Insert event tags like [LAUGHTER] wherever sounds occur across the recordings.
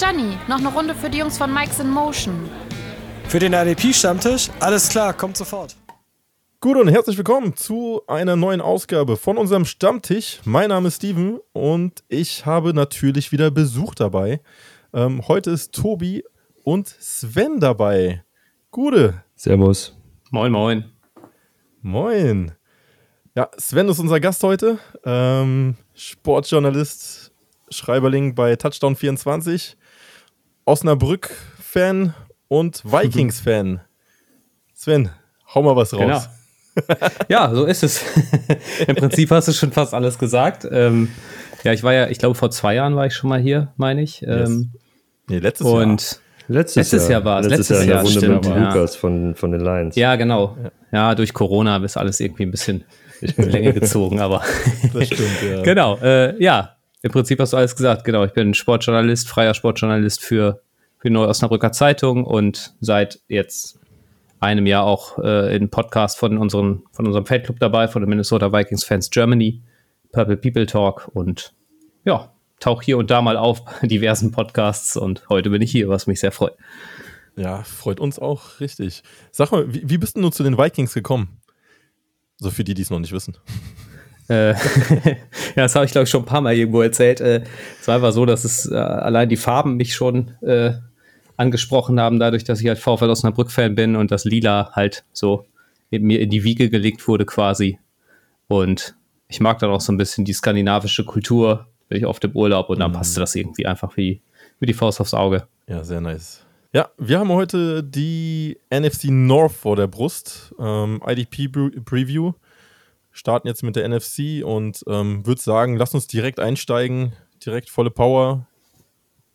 Gianni, noch eine Runde für die Jungs von Mike's in Motion. Für den RDP-Stammtisch? Alles klar, kommt sofort. Gut und herzlich willkommen zu einer neuen Ausgabe von unserem Stammtisch. Mein Name ist Steven und ich habe natürlich wieder Besuch dabei. Ähm, heute ist Tobi und Sven dabei. Gute. Servus. Moin, moin. Moin. Ja, Sven ist unser Gast heute. Ähm, Sportjournalist, Schreiberling bei Touchdown24, Osnabrück-Fan und Vikings-Fan. Sven, hau mal was raus. Genau. ja, so ist es. [LAUGHS] Im Prinzip hast du schon fast alles gesagt. Ähm, ja, ich war ja, ich glaube, vor zwei Jahren war ich schon mal hier, meine ich. Ähm, yes. Nee, letztes und Jahr. Letztes, letztes Jahr, Jahr war es. Letztes, letztes Jahr, Jahr Runde stimmt, mit ja. Lukas von, von den Lions. Ja, genau. Ja, durch Corona ist alles irgendwie ein bisschen [LAUGHS] in die Länge gezogen, aber. das stimmt, ja. [LAUGHS] Genau, äh, ja. Im Prinzip hast du alles gesagt. Genau, ich bin Sportjournalist, freier Sportjournalist für, für die Neue Osnabrücker Zeitung und seit jetzt einem Jahr auch äh, in Podcast von, unseren, von unserem Feldclub dabei, von den Minnesota Vikings Fans Germany, Purple People Talk und ja, tauche hier und da mal auf diversen Podcasts und heute bin ich hier, was mich sehr freut. Ja, freut uns auch richtig. Sag mal, wie, wie bist du zu den Vikings gekommen? So für die, die es noch nicht wissen. Äh, [LAUGHS] ja, das habe ich glaube ich schon ein paar Mal irgendwo erzählt. Äh, es war einfach so, dass es äh, allein die Farben mich schon äh, angesprochen haben, dadurch, dass ich halt VfL Osnabrück-Fan bin und das Lila halt so in mir in die Wiege gelegt wurde quasi. Und ich mag dann auch so ein bisschen die skandinavische Kultur, bin ich oft im Urlaub und dann mhm. passte das irgendwie einfach wie, wie die Faust aufs Auge. Ja, sehr nice. Ja, wir haben heute die NFC North vor der Brust, ähm, IDP Preview. Starten jetzt mit der NFC und ähm, würde sagen, lass uns direkt einsteigen, direkt volle Power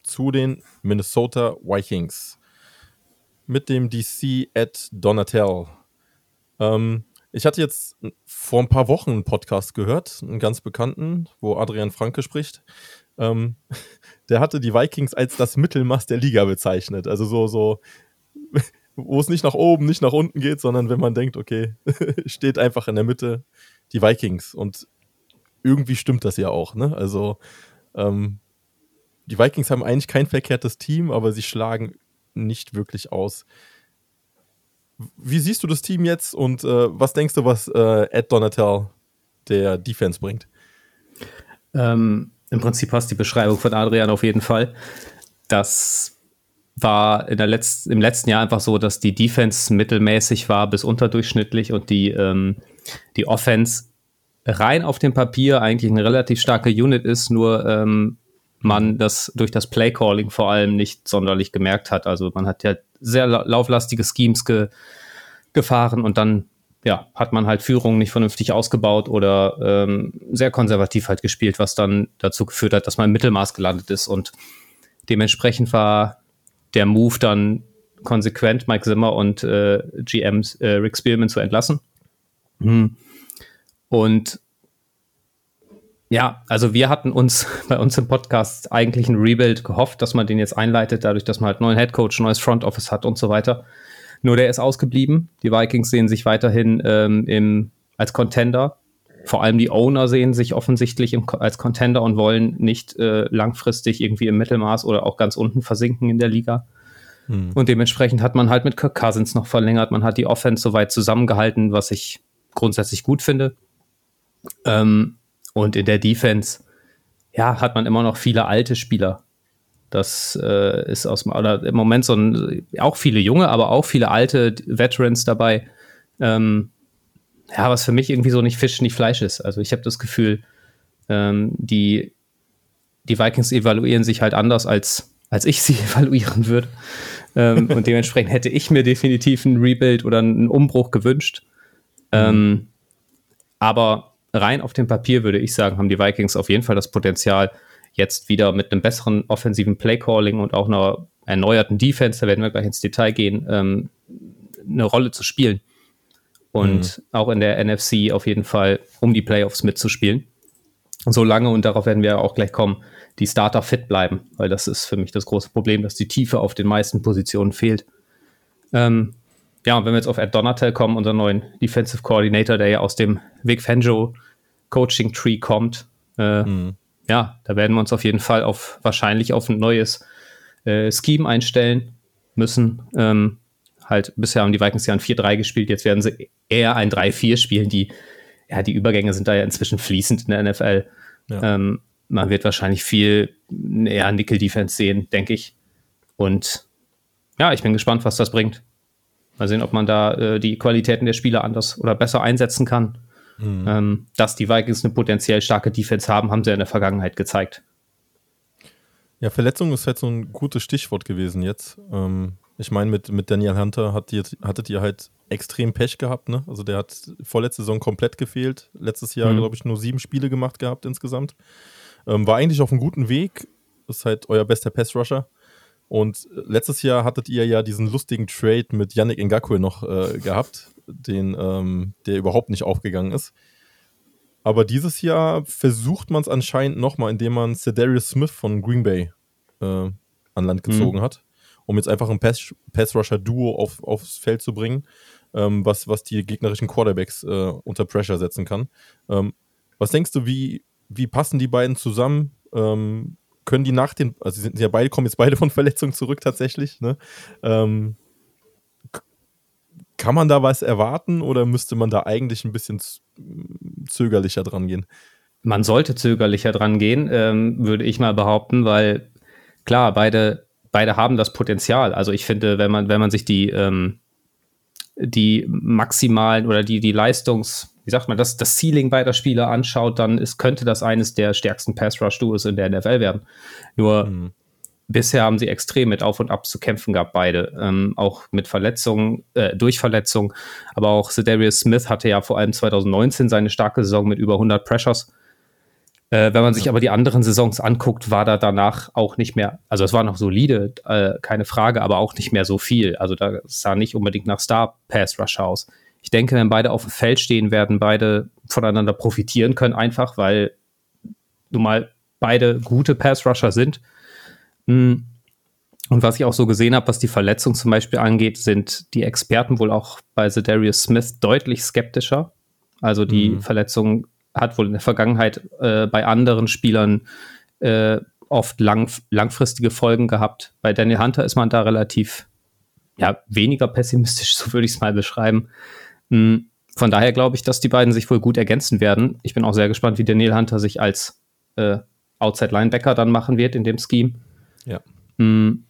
zu den Minnesota Vikings mit dem DC Ed Donatel. Ähm, ich hatte jetzt vor ein paar Wochen einen Podcast gehört, einen ganz bekannten, wo Adrian Franke spricht. Ähm, [LAUGHS] der hatte die Vikings als das Mittelmaß der Liga bezeichnet. Also so, so, [LAUGHS] wo es nicht nach oben, nicht nach unten geht, sondern wenn man denkt, okay, [LAUGHS] steht einfach in der Mitte die Vikings. Und irgendwie stimmt das ja auch, ne? Also, ähm, die Vikings haben eigentlich kein verkehrtes Team, aber sie schlagen nicht wirklich aus. Wie siehst du das Team jetzt und äh, was denkst du, was äh, Ed Donatel der Defense bringt? Ähm, Im Prinzip passt die Beschreibung von Adrian auf jeden Fall. Das war in der Letz im letzten Jahr einfach so, dass die Defense mittelmäßig war bis unterdurchschnittlich und die, ähm, die Offense rein auf dem Papier eigentlich eine relativ starke Unit ist, nur ähm, man das durch das Playcalling vor allem nicht sonderlich gemerkt hat. Also man hat ja sehr lauflastige Schemes ge gefahren und dann ja, hat man halt Führung nicht vernünftig ausgebaut oder ähm, sehr konservativ halt gespielt, was dann dazu geführt hat, dass man im Mittelmaß gelandet ist. Und dementsprechend war der Move dann konsequent, Mike Zimmer und äh, GM äh, Rick Spearman zu entlassen. Mhm. Und ja, also wir hatten uns [LAUGHS] bei uns im Podcast eigentlich ein Rebuild gehofft, dass man den jetzt einleitet, dadurch, dass man halt neuen Headcoach, neues Front Office hat und so weiter. Nur der ist ausgeblieben. Die Vikings sehen sich weiterhin ähm, im, als Contender. Vor allem die Owner sehen sich offensichtlich im, als Contender und wollen nicht äh, langfristig irgendwie im Mittelmaß oder auch ganz unten versinken in der Liga. Hm. Und dementsprechend hat man halt mit Kirk Cousins noch verlängert. Man hat die Offense soweit zusammengehalten, was ich grundsätzlich gut finde. Ähm, und in der Defense, ja, hat man immer noch viele alte Spieler. Das äh, ist aus oder im Moment so ein, auch viele junge, aber auch viele alte Veterans dabei. Ähm, ja, was für mich irgendwie so nicht Fisch, nicht Fleisch ist. Also ich habe das Gefühl, ähm, die, die Vikings evaluieren sich halt anders, als, als ich sie [LAUGHS] evaluieren würde. ähm, und dementsprechend hätte ich mir definitiv ein Rebuild oder einen Umbruch gewünscht. Mhm. aber rein auf dem Papier würde ich sagen, haben die Vikings auf jeden Fall das Potenzial, jetzt wieder mit einem besseren offensiven Playcalling und auch einer erneuerten Defense, da werden wir gleich ins Detail gehen, ähm, eine Rolle zu spielen. Und mhm. auch in der NFC auf jeden Fall, um die Playoffs mitzuspielen. Solange, und darauf werden wir auch gleich kommen, die Starter fit bleiben, weil das ist für mich das große Problem, dass die Tiefe auf den meisten Positionen fehlt. Ähm, ja, und wenn wir jetzt auf Ed Donatel kommen, unseren neuen Defensive Coordinator, der ja aus dem Vic Fangio Coaching Tree kommt, äh, mhm. ja, da werden wir uns auf jeden Fall auf wahrscheinlich auf ein neues äh, Scheme einstellen müssen. Ähm, halt, bisher haben die Vikings ja ein 4-3 gespielt, jetzt werden sie eher ein 3-4 spielen. Die, ja, die Übergänge sind da ja inzwischen fließend in der NFL. Ja. Ähm, man wird wahrscheinlich viel eher Nickel-Defense sehen, denke ich. Und ja, ich bin gespannt, was das bringt. Mal sehen, ob man da äh, die Qualitäten der Spieler anders oder besser einsetzen kann. Mhm. Ähm, dass die Vikings eine potenziell starke Defense haben, haben sie in der Vergangenheit gezeigt. Ja, Verletzung ist halt so ein gutes Stichwort gewesen jetzt. Ähm, ich meine, mit, mit Daniel Hunter hat ihr, hattet ihr halt extrem Pech gehabt, ne? Also der hat vorletzte Saison komplett gefehlt. Letztes Jahr, mhm. glaube ich, nur sieben Spiele gemacht gehabt insgesamt. Ähm, war eigentlich auf einem guten Weg. Ist halt euer bester Pass-Rusher. Und letztes Jahr hattet ihr ja diesen lustigen Trade mit Yannick Ngakwe noch äh, gehabt, den, ähm, der überhaupt nicht aufgegangen ist. Aber dieses Jahr versucht man es anscheinend nochmal, indem man Cedarius Smith von Green Bay äh, an Land gezogen mhm. hat, um jetzt einfach ein Pass-Rusher-Duo auf, aufs Feld zu bringen, ähm, was, was die gegnerischen Quarterbacks äh, unter Pressure setzen kann. Ähm, was denkst du, wie, wie passen die beiden zusammen? Ähm, können die nach den, also sind ja beide, kommen jetzt beide von Verletzungen zurück tatsächlich, ne? Ähm, kann man da was erwarten oder müsste man da eigentlich ein bisschen zögerlicher dran gehen? Man sollte zögerlicher dran gehen, ähm, würde ich mal behaupten, weil klar, beide, beide haben das Potenzial. Also ich finde, wenn man, wenn man sich die, ähm, die maximalen oder die, die Leistungs- wie sagt man, das, das Ceiling beider Spieler anschaut, dann ist, könnte das eines der stärksten Pass-Rush-Duos in der NFL werden. Nur mhm. bisher haben sie extrem mit Auf und Ab zu kämpfen gehabt, beide. Ähm, auch mit Verletzungen, äh, durch Verletzungen. Aber auch Zedarius Smith hatte ja vor allem 2019 seine starke Saison mit über 100 Pressures. Äh, wenn man sich aber die anderen Saisons anguckt, war da danach auch nicht mehr, also es war noch solide, äh, keine Frage, aber auch nicht mehr so viel. Also da sah nicht unbedingt nach Star-Pass-Rush aus ich denke, wenn beide auf dem Feld stehen, werden beide voneinander profitieren können, einfach weil nun mal beide gute Pass-Rusher sind. Hm. Und was ich auch so gesehen habe, was die Verletzung zum Beispiel angeht, sind die Experten wohl auch bei Darius Smith deutlich skeptischer. Also die mhm. Verletzung hat wohl in der Vergangenheit äh, bei anderen Spielern äh, oft lang, langfristige Folgen gehabt. Bei Daniel Hunter ist man da relativ ja, weniger pessimistisch, [LAUGHS] so würde ich es mal beschreiben. Hm, von daher glaube ich, dass die beiden sich wohl gut ergänzen werden. Ich bin auch sehr gespannt, wie Daniel Hunter sich als äh, Outside Linebacker dann machen wird in dem Scheme. Ja. Mhm.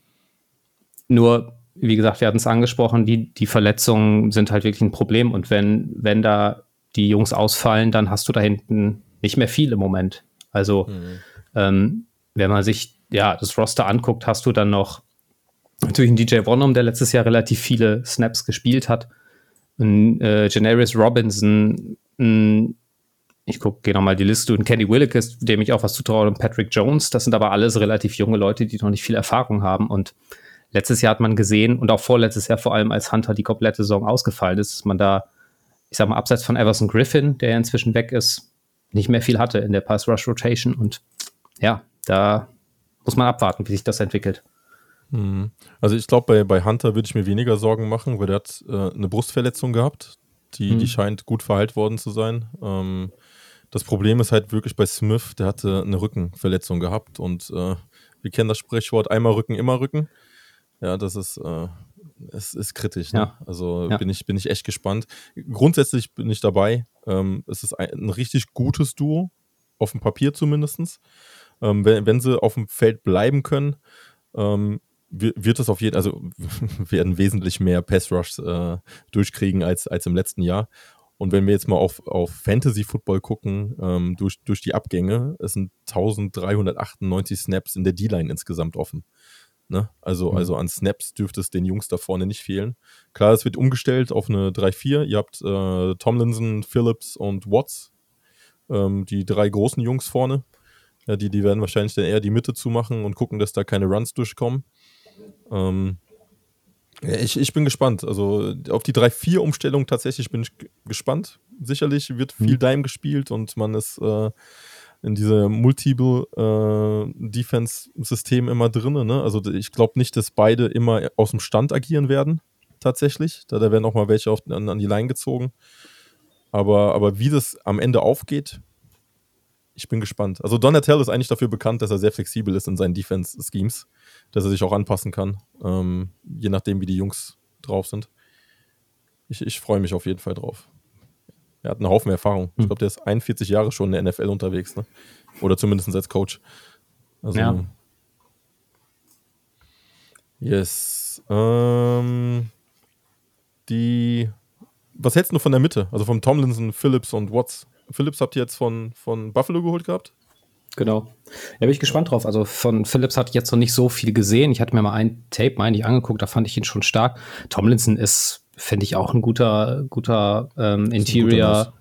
Nur, wie gesagt, wir hatten es angesprochen, die, die Verletzungen sind halt wirklich ein Problem. Und wenn, wenn da die Jungs ausfallen, dann hast du da hinten nicht mehr viel im Moment. Also, mhm. ähm, wenn man sich ja das Roster anguckt, hast du dann noch natürlich einen DJ Bonham, der letztes Jahr relativ viele Snaps gespielt hat ein äh, Janaris Robinson, ein, ich gucke, gehe nochmal die Liste, und Kenny Willikes, dem ich auch was zutraue, und Patrick Jones. Das sind aber alles relativ junge Leute, die noch nicht viel Erfahrung haben. Und letztes Jahr hat man gesehen, und auch vorletztes Jahr vor allem, als Hunter die komplette Saison ausgefallen ist, dass man da, ich sag mal, abseits von Everson Griffin, der ja inzwischen weg ist, nicht mehr viel hatte in der Pass-Rush-Rotation. Und ja, da muss man abwarten, wie sich das entwickelt. Mhm. Also ich glaube, bei, bei Hunter würde ich mir weniger Sorgen machen, weil der hat äh, eine Brustverletzung gehabt. Die, mhm. die scheint gut verheilt worden zu sein. Ähm, das Problem ist halt wirklich bei Smith, der hatte eine Rückenverletzung gehabt und äh, wir kennen das Sprichwort einmal Rücken, immer Rücken. Ja, das ist, äh, es ist kritisch. Ne? Ja. Also ja. bin, ich, bin ich echt gespannt. Grundsätzlich bin ich dabei. Ähm, es ist ein, ein, richtig gutes Duo, auf dem Papier zumindest. Ähm, wenn, wenn sie auf dem Feld bleiben können, ähm, wird es auf jeden also [LAUGHS] werden wesentlich mehr Pass Rushs äh, durchkriegen als, als im letzten Jahr. Und wenn wir jetzt mal auf, auf Fantasy Football gucken, ähm, durch, durch die Abgänge, es sind 1398 Snaps in der D-Line insgesamt offen. Ne? Also, mhm. also an Snaps dürfte es den Jungs da vorne nicht fehlen. Klar, es wird umgestellt auf eine 3-4. Ihr habt äh, Tomlinson, Phillips und Watts, ähm, die drei großen Jungs vorne. Ja, die, die werden wahrscheinlich dann eher die Mitte zumachen und gucken, dass da keine Runs durchkommen. Ähm, ich, ich bin gespannt. Also auf die 3-4-Umstellung tatsächlich bin ich gespannt. Sicherlich wird viel mhm. Dime gespielt und man ist äh, in diesem Multiple äh, Defense-System immer drin. Ne? Also ich glaube nicht, dass beide immer aus dem Stand agieren werden, tatsächlich. Da, da werden auch mal welche auf, an, an die Line gezogen. Aber, aber wie das am Ende aufgeht, ich bin gespannt. Also Donatello ist eigentlich dafür bekannt, dass er sehr flexibel ist in seinen Defense-Schemes, dass er sich auch anpassen kann, ähm, je nachdem, wie die Jungs drauf sind. Ich, ich freue mich auf jeden Fall drauf. Er hat einen Haufen Erfahrung. Ich hm. glaube, der ist 41 Jahre schon in der NFL unterwegs, ne? Oder zumindest als Coach. Also, ja. Yes. Ähm, die. Was hältst du von der Mitte? Also vom Tomlinson, Phillips und Watts? Phillips habt ihr jetzt von, von Buffalo geholt gehabt? Genau. Da bin ich gespannt drauf. Also von Phillips hatte ich jetzt noch nicht so viel gesehen. Ich hatte mir mal ein Tape, meine ich, angeguckt, da fand ich ihn schon stark. Tomlinson ist, finde ich, auch ein guter, guter ähm, Interior.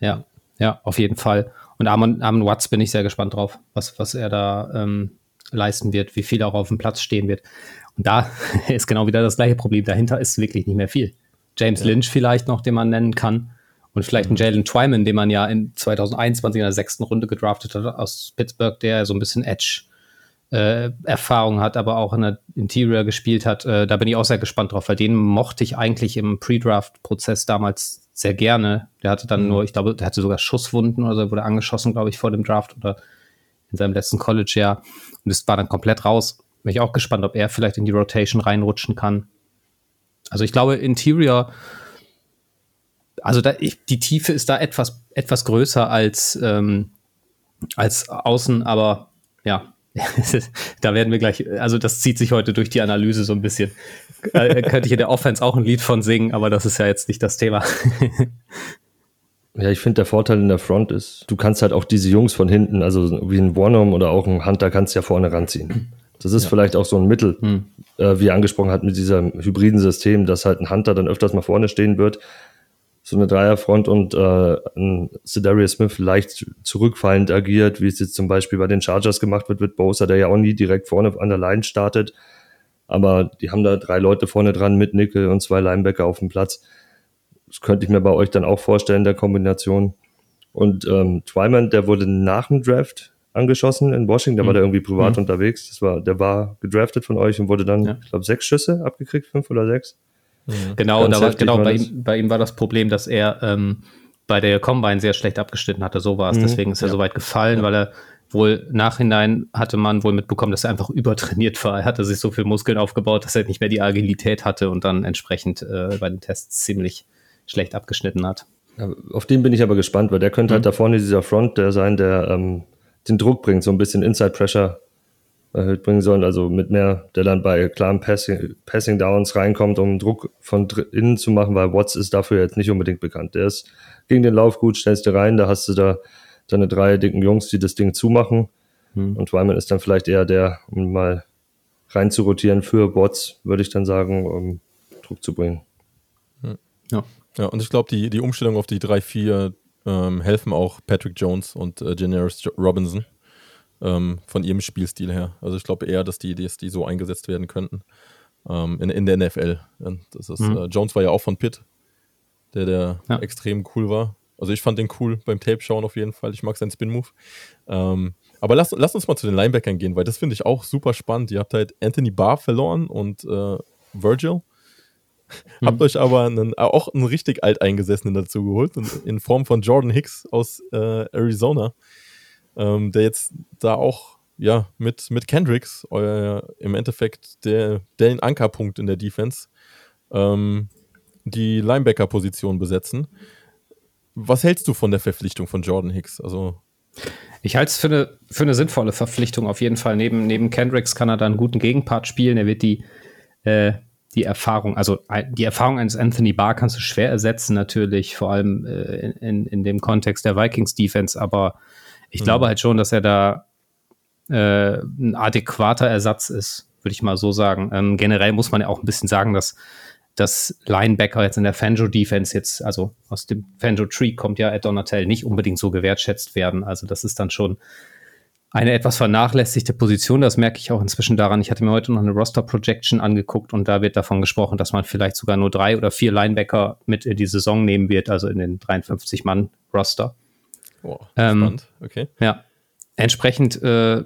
ja, ja, auf jeden Fall. Und Armin, Armin Watts bin ich sehr gespannt drauf, was, was er da ähm, leisten wird, wie viel auch auf dem Platz stehen wird. Und da [LAUGHS] ist genau wieder das gleiche Problem. Dahinter ist wirklich nicht mehr viel. James ja. Lynch vielleicht noch, den man nennen kann. Und vielleicht mhm. ein Jalen Twyman, den man ja in 2021 in der sechsten Runde gedraftet hat aus Pittsburgh, der so ein bisschen Edge äh, Erfahrung hat, aber auch in der Interior gespielt hat. Äh, da bin ich auch sehr gespannt drauf, weil den mochte ich eigentlich im Pre-Draft-Prozess damals sehr gerne. Der hatte dann mhm. nur, ich glaube, der hatte sogar Schusswunden oder so, wurde angeschossen, glaube ich, vor dem Draft oder in seinem letzten College-Jahr. Und es war dann komplett raus. Bin ich auch gespannt, ob er vielleicht in die Rotation reinrutschen kann. Also ich glaube, Interior also da, ich, die Tiefe ist da etwas, etwas größer als, ähm, als außen, aber ja, [LAUGHS] da werden wir gleich, also das zieht sich heute durch die Analyse so ein bisschen. Äh, könnte ich in der Offense auch ein Lied von singen, aber das ist ja jetzt nicht das Thema. [LAUGHS] ja, ich finde, der Vorteil in der Front ist, du kannst halt auch diese Jungs von hinten, also wie ein Warnum oder auch ein Hunter, kannst ja vorne ranziehen. Das ist ja. vielleicht auch so ein Mittel, hm. äh, wie er angesprochen hat, mit diesem hybriden System, dass halt ein Hunter dann öfters mal vorne stehen wird, so eine Dreierfront und äh, ein Cedarius Smith leicht zurückfallend agiert, wie es jetzt zum Beispiel bei den Chargers gemacht wird, mit Bosa, der ja auch nie direkt vorne an der Line startet. Aber die haben da drei Leute vorne dran mit Nickel und zwei Linebacker auf dem Platz. Das könnte ich mir bei euch dann auch vorstellen, der Kombination. Und ähm, Twyman, der wurde nach dem Draft angeschossen in Washington, da mhm. war der irgendwie privat mhm. unterwegs. Das war, der war gedraftet von euch und wurde dann, ja. ich glaube, sechs Schüsse abgekriegt, fünf oder sechs. Mhm. Genau, da war, genau bei, ihm, bei ihm war das Problem, dass er ähm, bei der Combine sehr schlecht abgeschnitten hatte. So war es. Mhm. Deswegen ist er ja. so weit gefallen, ja. weil er wohl nachhinein hatte man wohl mitbekommen, dass er einfach übertrainiert war. Er hatte sich so viel Muskeln aufgebaut, dass er nicht mehr die Agilität hatte und dann entsprechend äh, bei den Tests ziemlich schlecht abgeschnitten hat. Auf den bin ich aber gespannt, weil der könnte halt mhm. halt da vorne dieser Front der sein, der ähm, den Druck bringt, so ein bisschen Inside Pressure erhöht bringen sollen. Also mit mehr, der dann bei klaren Passing, Passing Downs reinkommt, um Druck von innen zu machen, weil Watts ist dafür jetzt nicht unbedingt bekannt. Der ist gegen den Lauf gut, stellst du rein, da hast du da deine drei dicken Jungs, die das Ding zumachen. Hm. Und Wyman ist dann vielleicht eher der, um mal rein zu rotieren für Watts, würde ich dann sagen, um Druck zu bringen. Hm. Ja. Ja, und ich glaube, die, die Umstellung auf die 3-4 ähm, helfen auch Patrick Jones und äh, Generis Robinson ähm, von ihrem Spielstil her. Also ich glaube eher, dass die, dass die so eingesetzt werden könnten ähm, in, in der NFL. Das ist, mhm. äh, Jones war ja auch von Pitt, der, der ja. extrem cool war. Also ich fand den cool beim Tape schauen auf jeden Fall. Ich mag seinen Spin-Move. Ähm, aber lass, lass uns mal zu den Linebackern gehen, weil das finde ich auch super spannend. Ihr habt halt Anthony Barr verloren und äh, Virgil. Mhm. Habt euch aber einen, auch einen richtig alteingesessenen dazu geholt, in, in Form von Jordan Hicks aus äh, Arizona ähm, der jetzt da auch ja mit, mit Kendricks euer, im Endeffekt der, der Ankerpunkt in der Defense ähm, die Linebacker-Position besetzen. Was hältst du von der Verpflichtung von Jordan Hicks? Also ich halte es für eine, für eine sinnvolle Verpflichtung auf jeden Fall. Neben, neben Kendricks kann er da einen guten Gegenpart spielen. Er wird die, äh, die Erfahrung, also die Erfahrung eines Anthony Barr kannst du schwer ersetzen, natürlich, vor allem äh, in, in dem Kontext der Vikings Defense, aber ich mhm. glaube halt schon, dass er da äh, ein adäquater Ersatz ist, würde ich mal so sagen. Ähm, generell muss man ja auch ein bisschen sagen, dass dass Linebacker jetzt in der Fanjo-Defense jetzt, also aus dem Fanjo-Tree kommt ja Ed Donatel, nicht unbedingt so gewertschätzt werden. Also das ist dann schon eine etwas vernachlässigte Position. Das merke ich auch inzwischen daran. Ich hatte mir heute noch eine Roster-Projection angeguckt und da wird davon gesprochen, dass man vielleicht sogar nur drei oder vier Linebacker mit in die Saison nehmen wird, also in den 53-Mann-Roster. Wow, ähm, okay. Ja, entsprechend äh,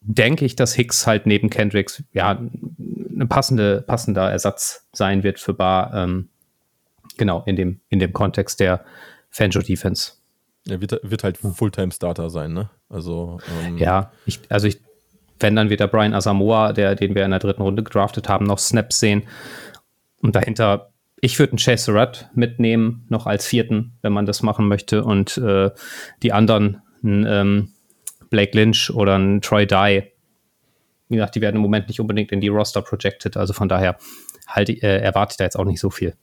denke ich, dass Hicks halt neben Kendricks ja ein passende, passender Ersatz sein wird für Bar. Ähm, genau, in dem, in dem Kontext der Fanjo Defense. Er wird, wird halt Fulltime-Starter sein, ne? Also. Ähm ja, ich, also ich, wenn dann wird der Brian Asamoah, der, den wir in der dritten Runde gedraftet haben, noch Snaps sehen. Und dahinter, ich würde einen Chase Surratt mitnehmen, noch als vierten, wenn man das machen möchte. Und äh, die anderen, ein ähm, Blake Lynch oder ein Troy Dye. Wie gesagt, die werden im Moment nicht unbedingt in die Roster projected. Also von daher halt, äh, erwarte ich da jetzt auch nicht so viel.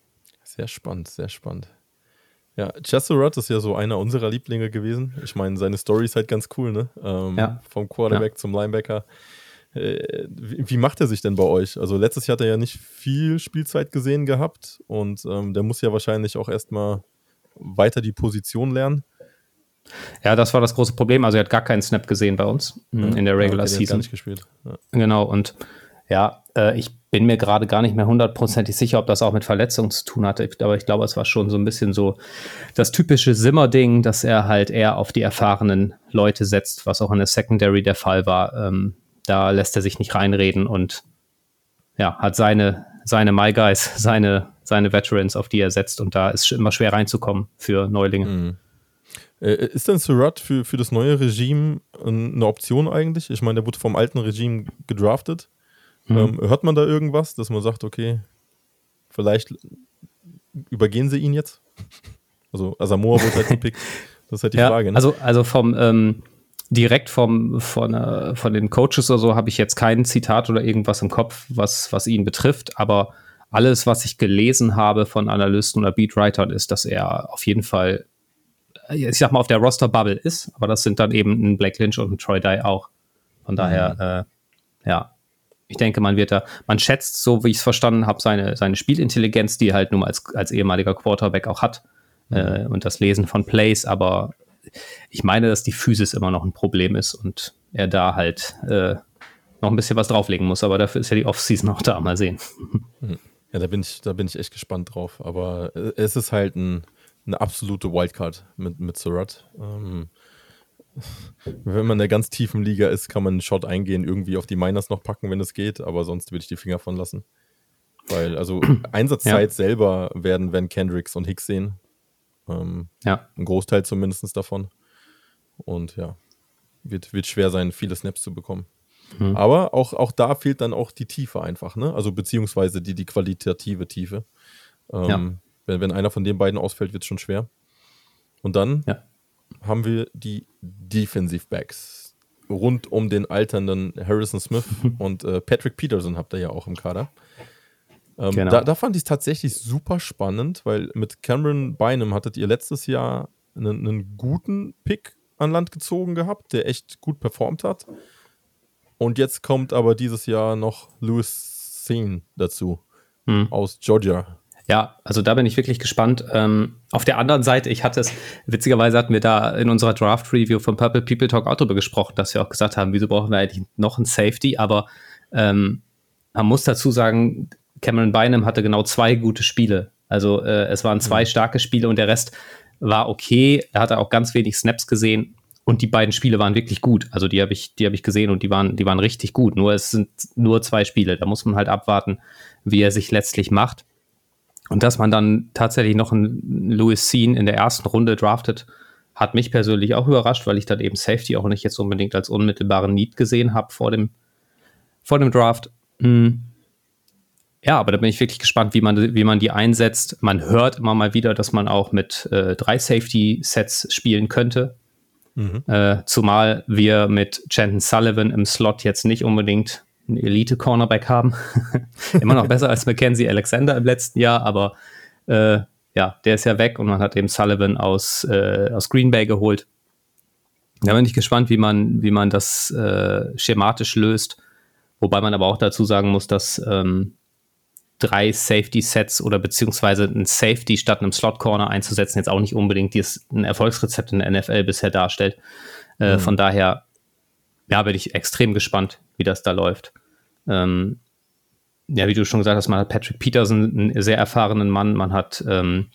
Sehr spannend, sehr spannend. Ja, Chesserut ist ja so einer unserer Lieblinge gewesen. Ich meine, seine Story ist halt ganz cool, ne? Ähm, ja. Vom Quarterback ja. zum Linebacker. Äh, wie, macht er sich denn bei euch? Also letztes Jahr hat er ja nicht viel Spielzeit gesehen gehabt und ähm, der muss ja wahrscheinlich auch erstmal weiter die Position lernen. Ja, das war das große Problem. Also er hat gar keinen Snap gesehen bei uns ja, in der Regular okay, Season. Gar nicht gespielt. Ja. Genau, und ja, äh, ich bin mir gerade gar nicht mehr hundertprozentig sicher, ob das auch mit Verletzungen zu tun hatte. Aber ich glaube, es war schon so ein bisschen so das typische Simmer-Ding, dass er halt eher auf die erfahrenen Leute setzt, was auch in der Secondary der Fall war. Ähm, da lässt er sich nicht reinreden und ja, hat seine, seine My Guys, [LAUGHS] seine, seine Veterans, auf die er setzt. Und da ist immer schwer reinzukommen für Neulinge. Mhm. Äh, ist denn Surratt für, für das neue Regime eine Option eigentlich? Ich meine, der wurde vom alten Regime gedraftet. Mhm. Ähm, hört man da irgendwas, dass man sagt, okay, vielleicht übergehen sie ihn jetzt? Also Asamoah wurde halt [LAUGHS] gepickt. Das ist halt die ja, Frage. Ne? Also, also vom ähm, direkt vom, von, äh, von den Coaches oder so habe ich jetzt kein Zitat oder irgendwas im Kopf, was, was ihn betrifft, aber alles, was ich gelesen habe von Analysten oder Beatwritern, ist, dass er auf jeden Fall, äh, ich sag mal, auf der Roster-Bubble ist, aber das sind dann eben ein Blake Lynch und ein Troy Dye auch. Von daher, mhm. äh, ja, ich denke, man wird da, man schätzt, so wie ich es verstanden habe, seine, seine Spielintelligenz, die er halt nun als, als ehemaliger Quarterback auch hat mhm. äh, und das Lesen von Plays, aber ich meine, dass die Physis immer noch ein Problem ist und er da halt äh, noch ein bisschen was drauflegen muss, aber dafür ist ja die Offseason auch da, mal sehen. Mhm. Ja, da bin ich, da bin ich echt gespannt drauf, aber äh, es ist halt ein, eine absolute Wildcard mit, mit Surratt. Ähm, wenn man in der ganz tiefen Liga ist, kann man einen Shot eingehen, irgendwie auf die Miners noch packen, wenn es geht, aber sonst würde ich die Finger von lassen. Weil, also [CLEARS THROAT] Einsatzzeit ja. selber werden Van Kendricks und Hicks sehen. Ähm, ja. Ein Großteil zumindest davon. Und ja, wird, wird schwer sein, viele Snaps zu bekommen. Mhm. Aber auch, auch da fehlt dann auch die Tiefe einfach, ne? Also beziehungsweise die, die qualitative Tiefe. Ähm, ja. wenn, wenn einer von den beiden ausfällt, wird es schon schwer. Und dann ja haben wir die Defensive Backs rund um den alternden Harrison Smith [LAUGHS] und äh, Patrick Peterson habt ihr ja auch im Kader. Ähm, genau. da, da, fand ich es tatsächlich super spannend, weil mit Cameron Bynum hattet ihr letztes Jahr einen, einen, guten Pick an Land gezogen gehabt, der echt gut performt hat. Und jetzt kommt aber dieses Jahr noch Louis Seen dazu hm. aus Georgia. Ja, also da bin ich wirklich gespannt. Ähm, auf der anderen Seite, ich hatte es, witzigerweise hatten wir da in unserer Draft-Review von Purple People Talk auch darüber gesprochen, dass wir auch gesagt haben, wieso brauchen wir eigentlich noch ein Safety? Aber ähm, man muss dazu sagen, Cameron Bynum hatte genau zwei gute Spiele. Also äh, es waren zwei mhm. starke Spiele und der Rest war okay. Er hatte auch ganz wenig Snaps gesehen und die beiden Spiele waren wirklich gut. Also die habe ich, die habe ich gesehen und die waren, die waren richtig gut. Nur es sind nur zwei Spiele. Da muss man halt abwarten, wie er sich letztlich macht. Und dass man dann tatsächlich noch einen Louis Sean in der ersten Runde draftet, hat mich persönlich auch überrascht, weil ich dann eben Safety auch nicht jetzt unbedingt als unmittelbaren Need gesehen habe vor dem, vor dem Draft. Hm. Ja, aber da bin ich wirklich gespannt, wie man, wie man die einsetzt. Man hört immer mal wieder, dass man auch mit äh, drei Safety-Sets spielen könnte. Mhm. Äh, zumal wir mit Chanton Sullivan im Slot jetzt nicht unbedingt einen Elite-Cornerback haben. [LAUGHS] Immer noch besser als Mackenzie Alexander im letzten Jahr, aber äh, ja, der ist ja weg und man hat eben Sullivan aus, äh, aus Green Bay geholt. Da bin ich gespannt, wie man, wie man das äh, schematisch löst. Wobei man aber auch dazu sagen muss, dass ähm, drei Safety-Sets oder beziehungsweise ein Safety statt einem Slot-Corner einzusetzen jetzt auch nicht unbedingt dieses, ein Erfolgsrezept in der NFL bisher darstellt. Äh, mhm. Von daher ja, bin ich extrem gespannt, wie das da läuft. Ähm, ja, wie du schon gesagt hast, man hat Patrick Peterson, einen sehr erfahrenen Mann, man hat ähm,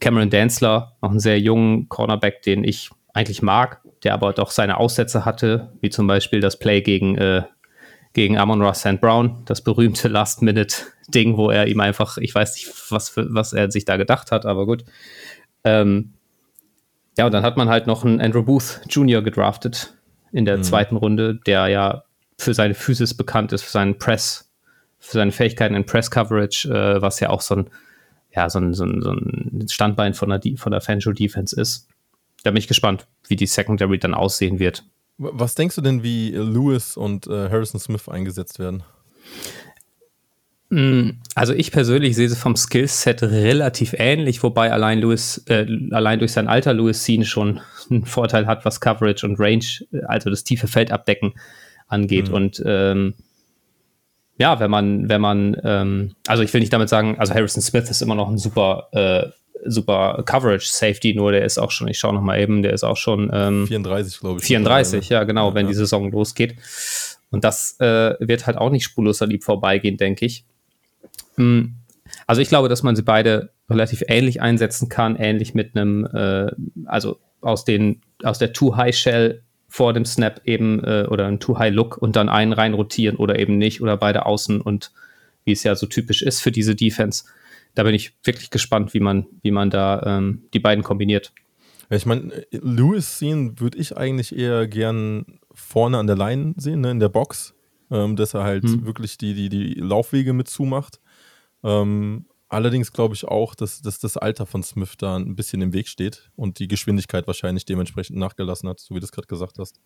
Cameron Danzler, noch einen sehr jungen Cornerback, den ich eigentlich mag, der aber doch seine Aussätze hatte, wie zum Beispiel das Play gegen, äh, gegen Amon Ross St. Brown, das berühmte Last-Minute-Ding, wo er ihm einfach, ich weiß nicht, was, für, was er sich da gedacht hat, aber gut. Ähm, Ja, und dann hat man halt noch einen Andrew Booth Jr. gedraftet in der mhm. zweiten Runde, der ja für seine Physis bekannt ist, für seinen Press, für seine Fähigkeiten in Press Coverage, äh, was ja auch so ein, ja, so ein, so ein, so ein Standbein von der, von der Fanjo Defense ist. Da bin ich gespannt, wie die Secondary dann aussehen wird. Was denkst du denn, wie Lewis und äh, Harrison Smith eingesetzt werden? Mm, also ich persönlich sehe sie vom Skillset relativ ähnlich, wobei allein Lewis, äh, allein durch sein Alter Lewis Scene schon einen Vorteil hat, was Coverage und Range, also das tiefe Feldabdecken angeht. Mhm. Und ähm, ja, wenn man, wenn man, ähm, also ich will nicht damit sagen, also Harrison Smith ist immer noch ein super, äh, super Coverage Safety, nur der ist auch schon, ich schaue noch mal eben, der ist auch schon ähm, 34, glaube ich. 34, ja, genau, wenn ja. die Saison losgeht. Und das äh, wird halt auch nicht spurloser lieb vorbeigehen, denke ich. Hm, also ich glaube, dass man sie beide relativ ähnlich einsetzen kann, ähnlich mit einem, äh, also aus den, aus der Too High Shell vor dem Snap eben äh, oder ein Too High Look und dann einen rein rotieren oder eben nicht oder beide außen und wie es ja so typisch ist für diese Defense. Da bin ich wirklich gespannt, wie man, wie man da ähm, die beiden kombiniert. Ja, ich meine, Lewis sehen würde ich eigentlich eher gern vorne an der Line sehen, ne, in der Box, ähm, dass er halt hm. wirklich die, die, die Laufwege mit zumacht. Ähm, allerdings glaube ich auch, dass, dass das Alter von Smith da ein bisschen im Weg steht und die Geschwindigkeit wahrscheinlich dementsprechend nachgelassen hat, so wie du es gerade gesagt hast.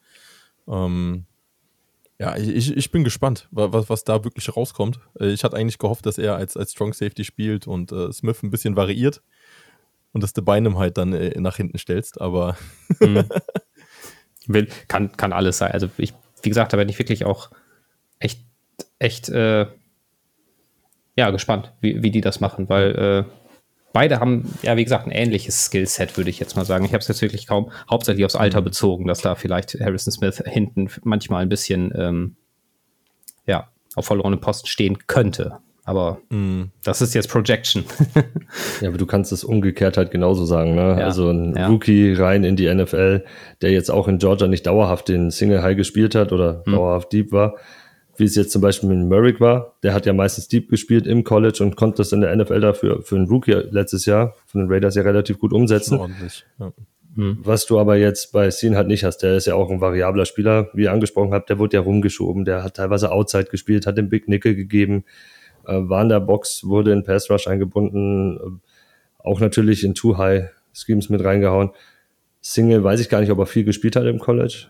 Ähm, ja, ich, ich bin gespannt, was, was da wirklich rauskommt. Äh, ich hatte eigentlich gehofft, dass er als, als Strong Safety spielt und äh, Smith ein bisschen variiert und dass du Beinem halt dann äh, nach hinten stellst, aber. mhm. [LAUGHS] Will, kann, kann alles sein. Also, ich, wie gesagt, da bin ich wirklich auch echt, echt äh, ja, gespannt, wie, wie die das machen, weil äh, beide haben, ja, wie gesagt, ein ähnliches Skillset, würde ich jetzt mal sagen. Ich habe es jetzt wirklich kaum hauptsächlich aufs Alter mhm. bezogen, dass da vielleicht Harrison Smith hinten manchmal ein bisschen, ähm, ja, auf verlorenen Posten stehen könnte. Aber mm. das ist jetzt Projection. [LAUGHS] ja, aber du kannst es umgekehrt halt genauso sagen. Ne? Ja, also ein ja. Rookie rein in die NFL, der jetzt auch in Georgia nicht dauerhaft den Single High gespielt hat oder mm. dauerhaft Deep war, wie es jetzt zum Beispiel mit Merrick war. Der hat ja meistens Deep gespielt im College und konnte das in der NFL dafür für einen Rookie letztes Jahr von den Raiders ja relativ gut umsetzen. Ordentlich, ja. Hm. Was du aber jetzt bei Scene halt nicht hast, der ist ja auch ein variabler Spieler, wie ihr angesprochen habt, der wurde ja rumgeschoben, der hat teilweise Outside gespielt, hat den Big Nickel gegeben, äh, war in der Box, wurde in Pass Rush eingebunden, äh, auch natürlich in Too High Schemes mit reingehauen. Single weiß ich gar nicht, ob er viel gespielt hat im College.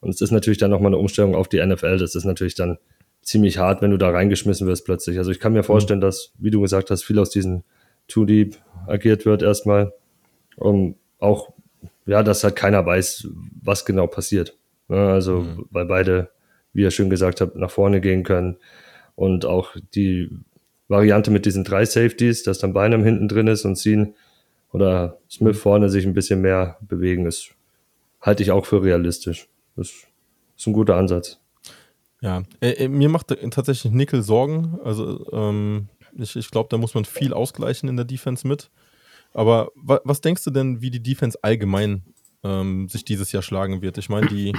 Und es ist natürlich dann nochmal eine Umstellung auf die NFL. Das ist natürlich dann ziemlich hart, wenn du da reingeschmissen wirst plötzlich. Also ich kann mir vorstellen, mhm. dass, wie du gesagt hast, viel aus diesen Too Deep agiert wird erstmal. Und auch, ja, dass halt keiner weiß, was genau passiert. Ne, also, mhm. weil beide, wie ihr schön gesagt habt, nach vorne gehen können. Und auch die Variante mit diesen drei Safeties, dass dann Beinem hinten drin ist und ziehen oder Smith vorne sich ein bisschen mehr bewegen, ist, halte ich auch für realistisch. Das ist ein guter Ansatz. Ja, äh, äh, mir macht tatsächlich Nickel Sorgen. Also ähm, ich, ich glaube, da muss man viel ausgleichen in der Defense mit. Aber wa was denkst du denn, wie die Defense allgemein ähm, sich dieses Jahr schlagen wird? Ich meine, die,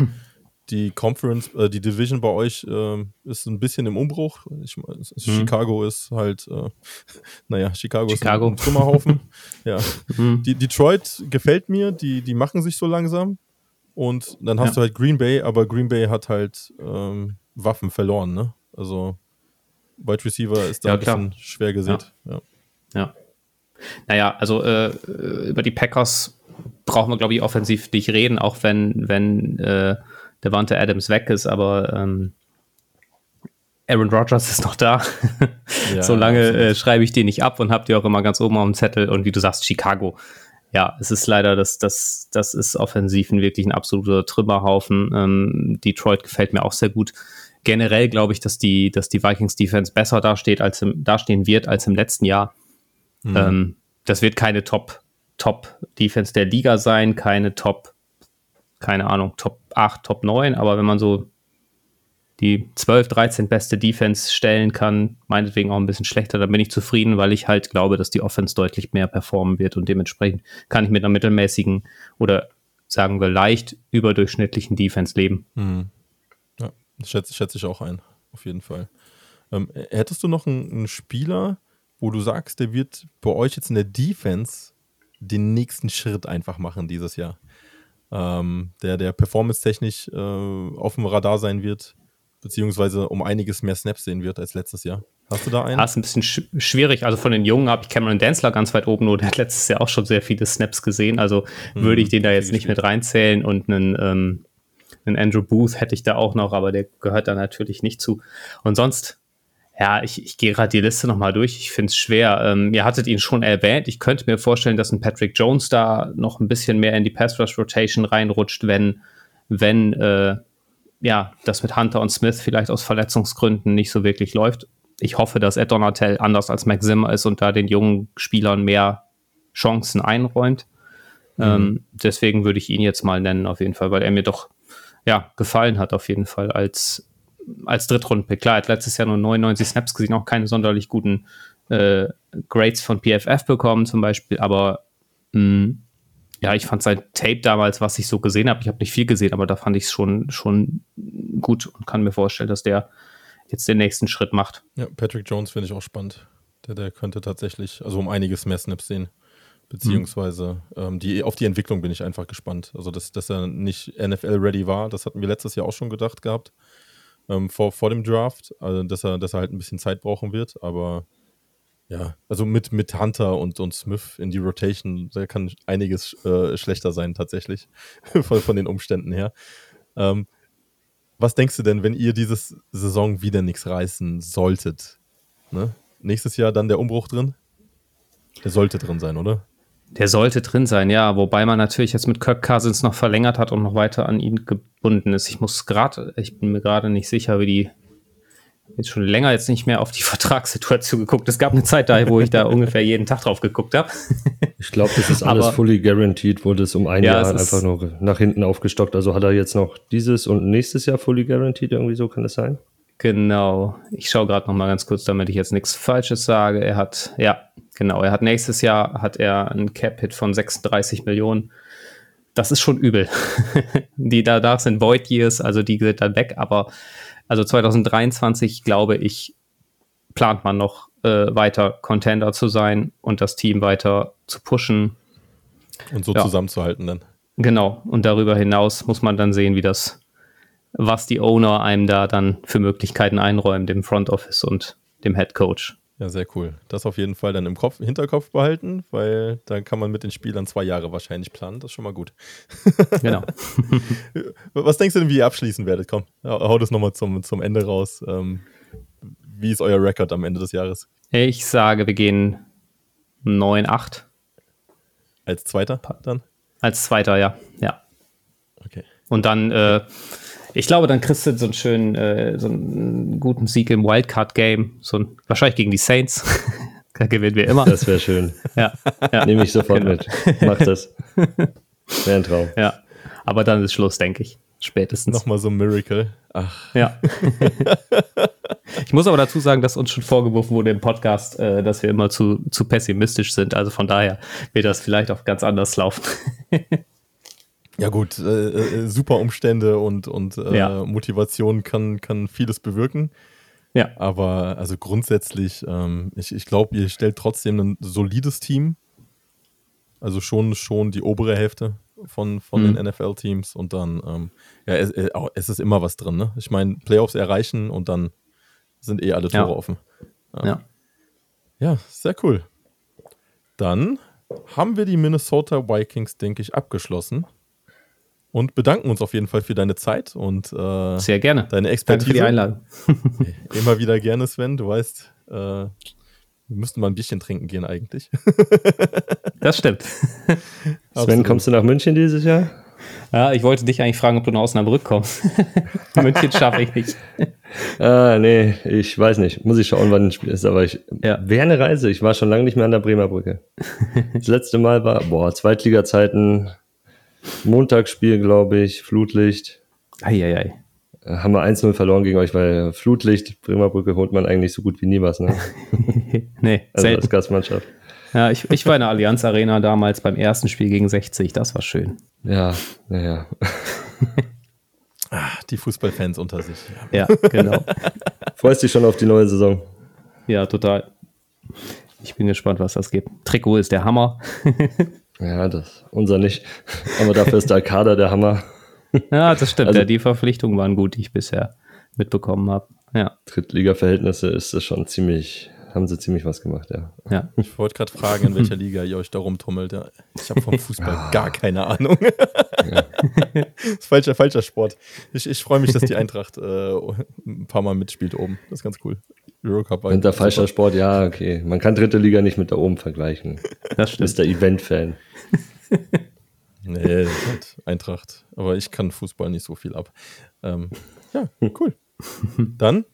die Conference, äh, die Division bei euch äh, ist ein bisschen im Umbruch. Ich, mhm. Chicago ist halt, äh, [LAUGHS] naja, Chicago, Chicago. ist ein Trümmerhaufen. [LAUGHS] ja. Mhm. Die, Detroit gefällt mir, die, die machen sich so langsam. Und dann hast ja. du halt Green Bay, aber Green Bay hat halt ähm, Waffen verloren, ne? Also Wide Receiver ist da ja, ein bisschen schwer gesät. Ja. ja. ja. Naja, also äh, über die Packers brauchen wir, glaube ich, offensiv nicht reden, auch wenn, wenn äh, Devante Adams weg ist, aber ähm, Aaron Rodgers ist noch da. Ja, [LAUGHS] Solange äh, schreibe ich den nicht ab und habt die auch immer ganz oben auf dem Zettel. Und wie du sagst, Chicago ja, es ist leider, das, das, das ist offensiv ein wirklich ein absoluter Trümmerhaufen. Ähm, Detroit gefällt mir auch sehr gut. Generell glaube ich, dass die, dass die Vikings Defense besser dasteht als im, dastehen wird als im letzten Jahr. Mhm. Ähm, das wird keine Top, Top Defense der Liga sein, keine Top, keine Ahnung, Top 8, Top 9, aber wenn man so die 12, 13 beste Defense stellen kann, meinetwegen auch ein bisschen schlechter, dann bin ich zufrieden, weil ich halt glaube, dass die Offense deutlich mehr performen wird und dementsprechend kann ich mit einer mittelmäßigen oder sagen wir leicht überdurchschnittlichen Defense leben. Mhm. Ja, das schätze, schätze ich auch ein, auf jeden Fall. Ähm, hättest du noch einen, einen, Spieler, wo du sagst, der wird bei euch jetzt in der Defense den nächsten Schritt einfach machen dieses Jahr. Ähm, der der performance-technisch äh, auf dem Radar sein wird, beziehungsweise um einiges mehr Snaps sehen wird als letztes Jahr. Hast du da einen? Ja, ist ein bisschen sch schwierig. Also von den Jungen habe ich Cameron Densler ganz weit oben, nur der hat letztes Jahr auch schon sehr viele Snaps gesehen. Also mhm, würde ich den da jetzt nicht mit reinzählen und einen, ähm, einen Andrew Booth hätte ich da auch noch, aber der gehört da natürlich nicht zu. Und sonst, ja, ich, ich gehe gerade die Liste nochmal durch. Ich finde es schwer. Ähm, ihr hattet ihn schon erwähnt. Ich könnte mir vorstellen, dass ein Patrick Jones da noch ein bisschen mehr in die Pass Rush Rotation reinrutscht, wenn, wenn äh, ja, das mit Hunter und Smith vielleicht aus Verletzungsgründen nicht so wirklich läuft ich hoffe, dass Ed Donatel anders als Max Zimmer ist und da den jungen Spielern mehr Chancen einräumt. Mhm. Ähm, deswegen würde ich ihn jetzt mal nennen, auf jeden Fall, weil er mir doch ja, gefallen hat, auf jeden Fall als, als Drittrunden-Pick. Klar, er hat letztes Jahr nur 99 Snaps gesehen, auch keine sonderlich guten äh, Grades von PFF bekommen, zum Beispiel, aber mh, mm, ja, ich fand sein Tape damals, was ich so gesehen habe, ich habe nicht viel gesehen, aber da fand ich es schon, schon gut und kann mir vorstellen, dass der jetzt den nächsten Schritt macht. Ja, Patrick Jones finde ich auch spannend. Der, der könnte tatsächlich, also um einiges mehr Snaps sehen. Beziehungsweise mhm. ähm, die, auf die Entwicklung bin ich einfach gespannt. Also, dass, dass er nicht NFL-ready war, das hatten wir letztes Jahr auch schon gedacht gehabt. Ähm, vor, vor dem Draft, also dass er, dass er halt ein bisschen Zeit brauchen wird, aber ja, also mit, mit Hunter und, und Smith in die Rotation, da kann einiges äh, schlechter sein tatsächlich, [LAUGHS] von, von den Umständen her. Ähm, was denkst du denn, wenn ihr dieses Saison wieder nichts reißen solltet? Ne? Nächstes Jahr dann der Umbruch drin? Der sollte drin sein, oder? Der sollte drin sein, ja. Wobei man natürlich jetzt mit Kirk Cousins noch verlängert hat und noch weiter an ihn gebunden ist. Ich muss gerade, ich bin mir gerade nicht sicher, wie die jetzt schon länger jetzt nicht mehr auf die [LAUGHS] Vertragssituation geguckt. Es gab eine Zeit da, wo ich da ungefähr jeden Tag drauf geguckt habe. [LAUGHS] ich glaube, das ist alles Aber, fully guaranteed, wurde es um ein ja, Jahr einfach nur nach hinten aufgestockt. Also hat er jetzt noch dieses und nächstes Jahr fully guaranteed, irgendwie so kann das sein? Genau. Ich schaue gerade noch mal ganz kurz, damit ich jetzt nichts Falsches sage. Er hat, ja, genau, er hat nächstes Jahr hat er einen Cap-Hit von 36 Millionen. Das ist schon übel. [LAUGHS] die da, sind Void Years, also die sind dann weg, aber also 2023, glaube ich, plant man noch äh, weiter Contender zu sein und das Team weiter zu pushen. Und so ja. zusammenzuhalten dann. Genau. Und darüber hinaus muss man dann sehen, wie das, was die Owner einem da dann für Möglichkeiten einräumen, dem Front Office und dem Head Coach. Ja, sehr cool. Das auf jeden Fall dann im Kopf, Hinterkopf behalten, weil dann kann man mit den Spielern zwei Jahre wahrscheinlich planen. Das ist schon mal gut. [LAUGHS] Genau. [LAUGHS] Was denkst du denn, wie ihr abschließen werdet? Komm, hau das nochmal zum, zum Ende raus. Ähm, wie ist euer Rekord am Ende des Jahres? Ich sage, wir gehen 9-8. Als Zweiter dann? Als Zweiter, ja. Ja. Okay. Und dann äh, ich glaube, dann kriegst du so einen schönen, äh, so einen guten Sieg im Wildcard-Game. So ein, wahrscheinlich gegen die Saints. [LAUGHS] da gewinnen wir immer. Das wäre schön. Ja, ja. Nehme ich sofort genau. mit. Mach das. [LAUGHS] Wäre ein Traum. Ja. Aber dann ist Schluss, denke ich. Spätestens. Nochmal so ein Miracle. Ach. Ja. [LAUGHS] ich muss aber dazu sagen, dass uns schon vorgeworfen wurde im Podcast, äh, dass wir immer zu, zu pessimistisch sind. Also von daher wird das vielleicht auch ganz anders laufen. Ja gut, äh, äh, super Umstände und, und äh, ja. Motivation kann, kann vieles bewirken. Ja. Aber also grundsätzlich, ähm, ich, ich glaube, ihr stellt trotzdem ein solides Team. Also schon, schon die obere Hälfte von, von mhm. den NFL-Teams und dann, ähm, ja, es, äh, es, ist immer was drin, ne? Ich meine, Playoffs erreichen und dann sind eh alle Tore ja. offen. Ähm, ja. Ja, sehr cool. Dann haben wir die Minnesota Vikings, denke ich, abgeschlossen und bedanken uns auf jeden Fall für deine Zeit und äh, sehr gerne. Deine Expertise. Danke für die Einladung. [LAUGHS] Immer wieder gerne, Sven. Du weißt, äh, wir müssten mal ein Bierchen trinken gehen eigentlich. [LAUGHS] das stimmt. Sven, kommst du nach München dieses Jahr? Ja, ich wollte dich eigentlich fragen, ob du nach Osnabrück kommst. [LAUGHS] München schaffe ich nicht. Ah, nee, ich weiß nicht. Muss ich schauen, wann ein Spiel ist. Aber ich ja. wäre eine Reise. Ich war schon lange nicht mehr an der Bremer Brücke. Das letzte Mal war, boah, Zweitliga-Zeiten Montagsspiel, glaube ich, Flutlicht. Eieiei. Äh, haben wir 1-0 verloren gegen euch, weil Flutlicht, Bremerbrücke holt man eigentlich so gut wie nie was, ne? [LAUGHS] nee, also selten. als Gastmannschaft. Ja, ich, ich war in der Allianz Arena damals beim ersten Spiel gegen 60, das war schön. Ja, naja. [LAUGHS] ah, die Fußballfans unter sich. Ja, genau. [LAUGHS] Freust dich schon auf die neue Saison? Ja, total. Ich bin gespannt, was das gibt. Trikot ist der Hammer. Ja, das, unser nicht. [LAUGHS] Aber dafür ist der Kader der Hammer. [LAUGHS] Ja, das stimmt. Also- ja, die Verpflichtungen waren gut, die ich bisher mitbekommen habe. Ja, Drittliga-Verhältnisse ist das schon ziemlich, haben sie ziemlich was gemacht, ja. ja. Ich wollte gerade fragen, in welcher Liga ihr euch da rumtummelt. Ja, ich habe vom Fußball gar keine Ahnung. [LAUGHS] ist falscher, falscher Sport. Ich, ich freue mich, dass die Eintracht äh, ein paar Mal mitspielt oben. Das ist ganz cool. Eurocup war Und der super. falscher Sport, ja, okay. Man kann dritte Liga nicht mit da oben vergleichen. Das Du stimmt. bist der Event-Fan. [LAUGHS] Nee, halt Eintracht. Aber ich kann Fußball nicht so viel ab. Ähm, ja, cool. [LAUGHS] Dann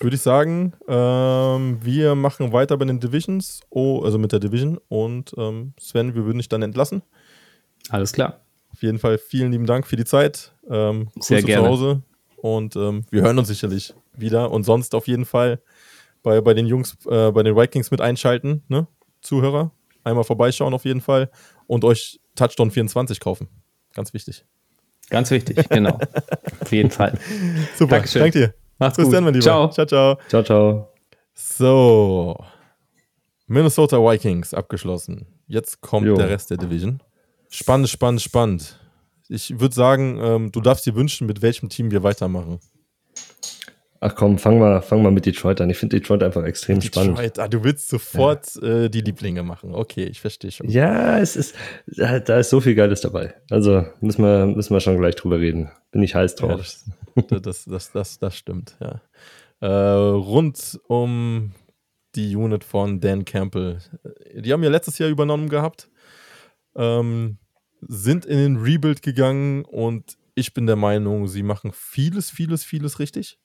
würde ich sagen, ähm, wir machen weiter bei den Divisions, oh, also mit der Division. Und ähm, Sven, wir würden dich dann entlassen. Alles klar. Auf jeden Fall vielen lieben Dank für die Zeit. Ähm, Sehr Grüße gerne. zu Hause. Und ähm, wir hören uns sicherlich wieder. Und sonst auf jeden Fall bei, bei den Jungs, äh, bei den Vikings mit einschalten, ne? Zuhörer. Einmal vorbeischauen auf jeden Fall. Und euch Touchdown 24 kaufen. Ganz wichtig. Ganz wichtig, genau. [LAUGHS] Auf jeden Fall. Super. Dankeschön. Danke dir. Macht's Bis gut. dann, mein Lieber. Ciao. Ciao, ciao. Ciao, ciao. So. Minnesota Vikings abgeschlossen. Jetzt kommt Jo. der Rest der Division. Spannend, spannend, spannend. Ich würde sagen, ähm, du darfst dir wünschen, mit welchem Team wir weitermachen. Ach komm, fang mal, fang mal mit Detroit an. Ich finde Detroit einfach extrem spannend. Detroit. Ah, du willst sofort äh, die Lieblinge machen. Okay, ich verstehe schon. Ja, es ist, da, da ist so viel Geiles dabei. Also müssen wir, müssen wir schon gleich drüber reden. Bin ich heiß Ja, drauf. das, das, das, das, das stimmt, ja. Äh, rund um die Unit von Dan Campbell. Die haben ja letztes Jahr übernommen gehabt, ähm, sind in den Rebuild gegangen und ich bin der Meinung, sie machen vieles, vieles, vieles richtig.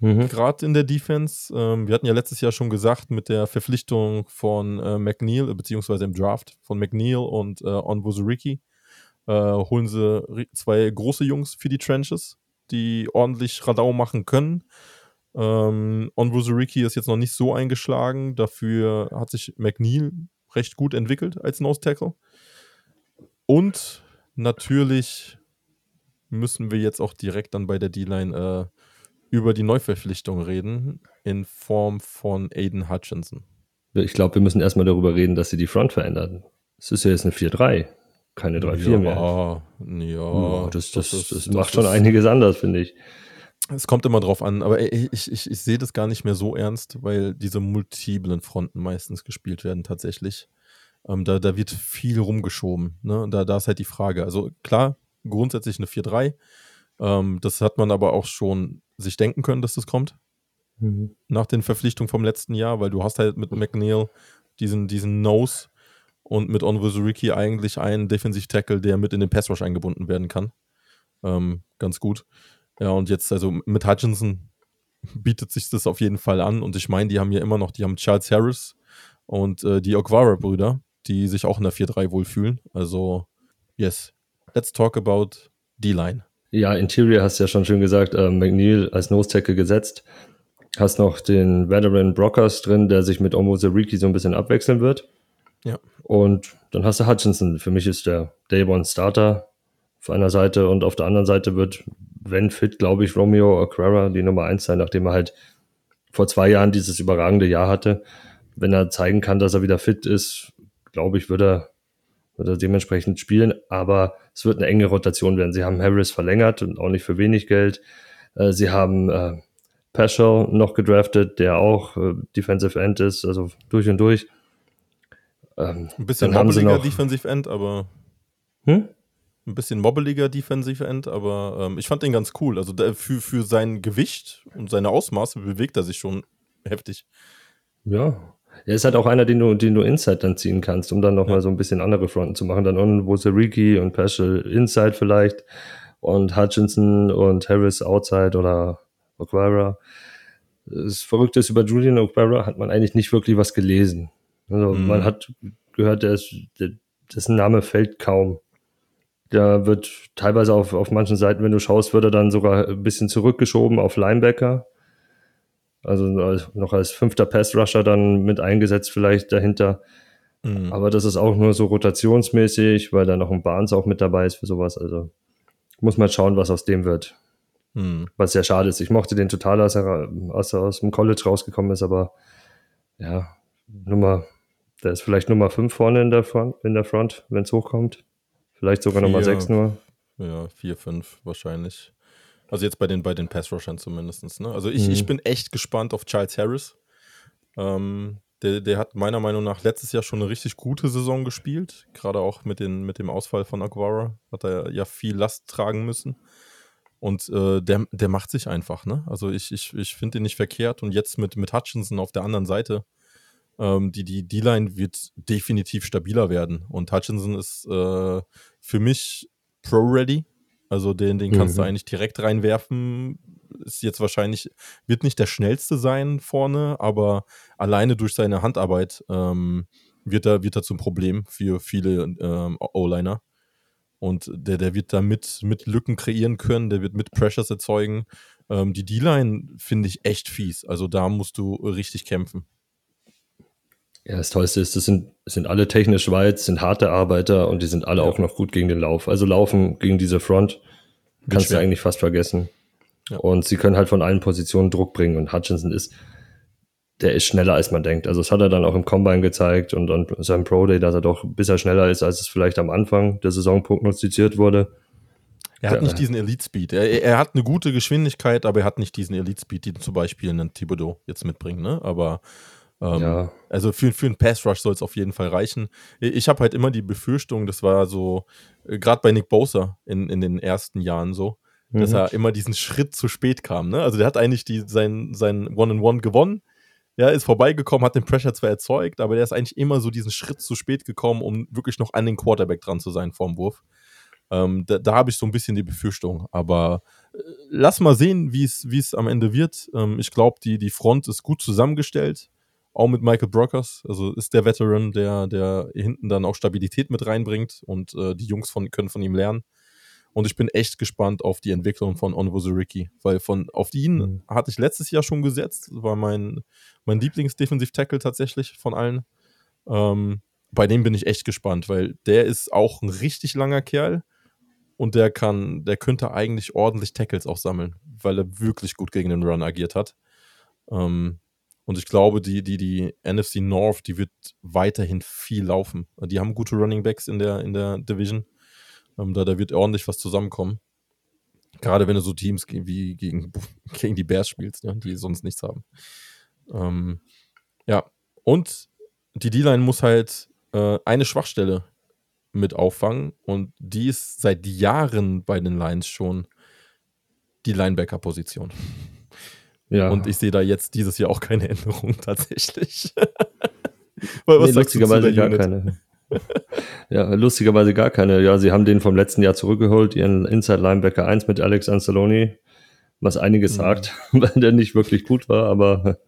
Mhm. Gerade in der Defense. Ähm, wir hatten ja letztes Jahr schon gesagt, mit der Verpflichtung von äh, McNeil, äh, beziehungsweise im Draft von McNeil und äh, Onwuzuriki, äh, holen sie zwei große Jungs für die Trenches, die ordentlich Radau machen können. Ähm, Onwuzuriki ist jetzt noch nicht so eingeschlagen, dafür hat sich McNeil recht gut entwickelt als Nose Tackle. Und natürlich müssen wir jetzt auch direkt dann bei der D-Line äh, über die Neuverpflichtung reden, in Form von Aiden Hutchinson. Ich glaube, wir müssen erstmal darüber reden, dass sie die Front verändern. Es ist ja jetzt eine 4-3, keine 3-4 mehr. Ja, ja, Ja, das, das, das, ist- macht schon einiges anders, finde ich. Es kommt immer drauf an, aber ich, ich, ich, ich sehe das gar nicht mehr so ernst, weil diese multiplen Fronten meistens gespielt werden tatsächlich. Ähm, da, da wird viel rumgeschoben. Ne? Da, da ist halt die Frage. Also klar, grundsätzlich eine 4-3. Ähm, das hat man aber auch schon sich denken können, dass das kommt. Mhm. nach den Verpflichtungen vom letzten Jahr, weil du hast halt mit McNeil diesen, diesen Nose und mit Onwuzuriki eigentlich einen Defensiv-Tackle, der mit in den Pass-Rush eingebunden werden kann. Ähm, ganz gut. Ja, und jetzt, also mit Hutchinson bietet sich das auf jeden Fall an. Und ich meine, die haben ja immer noch, die haben Charles Harris und äh, die Okwara-Brüder, die sich auch in der 4-3 wohlfühlen. Also, yes. Let's talk about D-Line. Ja, Interior hast du ja schon schön gesagt, äh, McNeil als Nose-Tackle gesetzt. Hast noch den Veteran Brockers drin, der sich mit Omo Zariki so ein bisschen abwechseln wird. Ja. Und dann hast du Hutchinson. Für mich ist der Day One Starter auf einer Seite und auf der anderen Seite wird, wenn fit, glaube ich, Romeo Okwara die Nummer eins sein, nachdem er halt vor zwei Jahren dieses überragende Jahr hatte. Wenn er zeigen kann, dass er wieder fit ist, glaube ich, wird er, wird er dementsprechend spielen. Aber es wird eine enge Rotation werden. Sie haben Harris verlängert und auch nicht für wenig Geld. Äh, Sie haben äh, Paschal noch gedraftet, der auch äh, Defensive End ist, also durch und durch. Ähm, Ein bisschen mobbeliger Defensive End, aber hm? ein bisschen mobbeliger Defensive End, aber ähm, ich fand den ganz cool. Also der, für, für sein Gewicht und seine Ausmaße bewegt er sich schon heftig. Ja. Er ist halt auch einer, den du, den du Inside dann ziehen kannst, um dann nochmal so ein bisschen andere Fronten zu machen. Dann unten Wozeriki und Paschal Inside vielleicht und Hutchinson und Harris Outside oder Okwara. Das Verrückte ist, über Julian Okwara hat man eigentlich nicht wirklich was gelesen. Also Mhm. man hat gehört, der ist, der, dessen Name fällt kaum. Der wird teilweise auf, auf manchen Seiten, wenn du schaust, wird er dann sogar ein bisschen zurückgeschoben auf Linebacker. Also als- noch als fünfter Pass-Rusher dann mit eingesetzt vielleicht dahinter. Mhm. Aber das ist auch nur so rotationsmäßig, weil da noch ein Barnes auch mit dabei ist für sowas. Also muss man schauen, was aus dem wird. Mhm. Was sehr schade ist. Ich mochte den total, als er, als er aus dem College rausgekommen ist, aber ja, Nummer Der ist vielleicht Nummer 5 vorne in der Front, in der Front wenn es hochkommt. Vielleicht sogar Nummer 6 nur. Ja, 4, 5 wahrscheinlich. Also jetzt bei den, bei den Pass-Rushern zumindest. Ne? Also ich, mhm. ich bin echt gespannt auf Charles Harris. Ähm, der, der hat meiner Meinung nach letztes Jahr schon eine richtig gute Saison gespielt. Gerade auch mit, den, mit dem Ausfall von Aguara hat er ja viel Last tragen müssen. Und äh, der, der macht sich einfach, ne? Also ich, ich, ich finde ihn nicht verkehrt. Und jetzt mit, mit Hutchinson auf der anderen Seite, ähm, die die D-Line wird definitiv stabiler werden. Und Hutchinson ist äh, für mich Pro-Ready. Also den, den kannst mhm. du eigentlich direkt reinwerfen. Ist jetzt wahrscheinlich, wird nicht der schnellste sein vorne, aber alleine durch seine Handarbeit ähm, wird, er, wird er zum Problem für viele ähm, O-Liner. Und der, der wird da mit, mit Lücken kreieren können, der wird mit Pressures erzeugen. Ähm, die D-Line finde ich echt fies. Also da musst du richtig kämpfen. Ja, das Tollste ist, das sind, sind alle technisch weit, sind harte Arbeiter und die sind alle ja. auch noch gut gegen den Lauf. Also laufen gegen diese Front kannst du eigentlich fast vergessen. Ja. Und sie können halt von allen Positionen Druck bringen und Hutchinson ist, der ist schneller als man denkt. Also das hat er dann auch im Combine gezeigt und an seinem Pro Day, dass er doch ein bisschen schneller ist, als es vielleicht am Anfang der Saison prognostiziert wurde. Er hat nicht diesen Elite-Speed. Er, er, hat eine gute Geschwindigkeit, aber er hat nicht diesen Elite-Speed, den zum Beispiel ein Thibodeau jetzt mitbringt. Ne? Aber ähm, ja. also für, für einen Pass-Rush soll es auf jeden Fall reichen. Ich habe halt immer die Befürchtung, das war so, äh, gerade bei Nick Bosa in, in den ersten Jahren so, dass mhm. er immer diesen Schritt zu spät kam. Ne? Also der hat eigentlich die, sein, sein One-on-One gewonnen ja, ist vorbeigekommen, hat den Pressure zwar erzeugt, aber der ist eigentlich immer so diesen Schritt zu spät gekommen, um wirklich noch an den Quarterback dran zu sein vorm Wurf. Ähm, da, da habe ich so ein bisschen die Befürchtung. Aber äh, lass mal sehen, wie es am Ende wird. Ähm, ich glaube, die, die Front ist gut zusammengestellt. Auch mit Michael Brockers. Also ist der Veteran, der, der hinten dann auch Stabilität mit reinbringt und äh, die Jungs von, können von ihm lernen. Und ich bin echt gespannt auf die Entwicklung von Onwuzuriki, weil von auf ihn mhm. hatte ich letztes Jahr schon gesetzt. War mein, mein Lieblings-Defensive-Tackle tatsächlich von allen. Ähm, bei dem bin ich echt gespannt, weil der ist auch ein richtig langer Kerl und der kann, der könnte eigentlich ordentlich Tackles auch sammeln, weil er wirklich gut gegen den Run agiert hat. Ähm, und ich glaube, die, die, die NFC North, die wird weiterhin viel laufen. Die haben gute Running Backs in der, in der Division. Ähm, da, da wird ordentlich was zusammenkommen. Gerade wenn du so Teams wie gegen, [LAUGHS] gegen die Bears spielst, ja, die sonst nichts haben. Ähm, ja, und die D-Line muss halt äh, eine Schwachstelle mit auffangen und die ist seit Jahren bei den Lions schon die Linebacker-Position. Ja. Und ich sehe da jetzt dieses Jahr auch keine Änderung tatsächlich. [LAUGHS] Was nee, lustigerweise gar keine. ja, lustigerweise gar keine. Ja, sie haben den vom letzten Jahr zurückgeholt, ihren Inside Linebacker 1 mit Alex Anzaloni, was einiges mhm. sagt, [LAUGHS] weil der nicht wirklich gut war, aber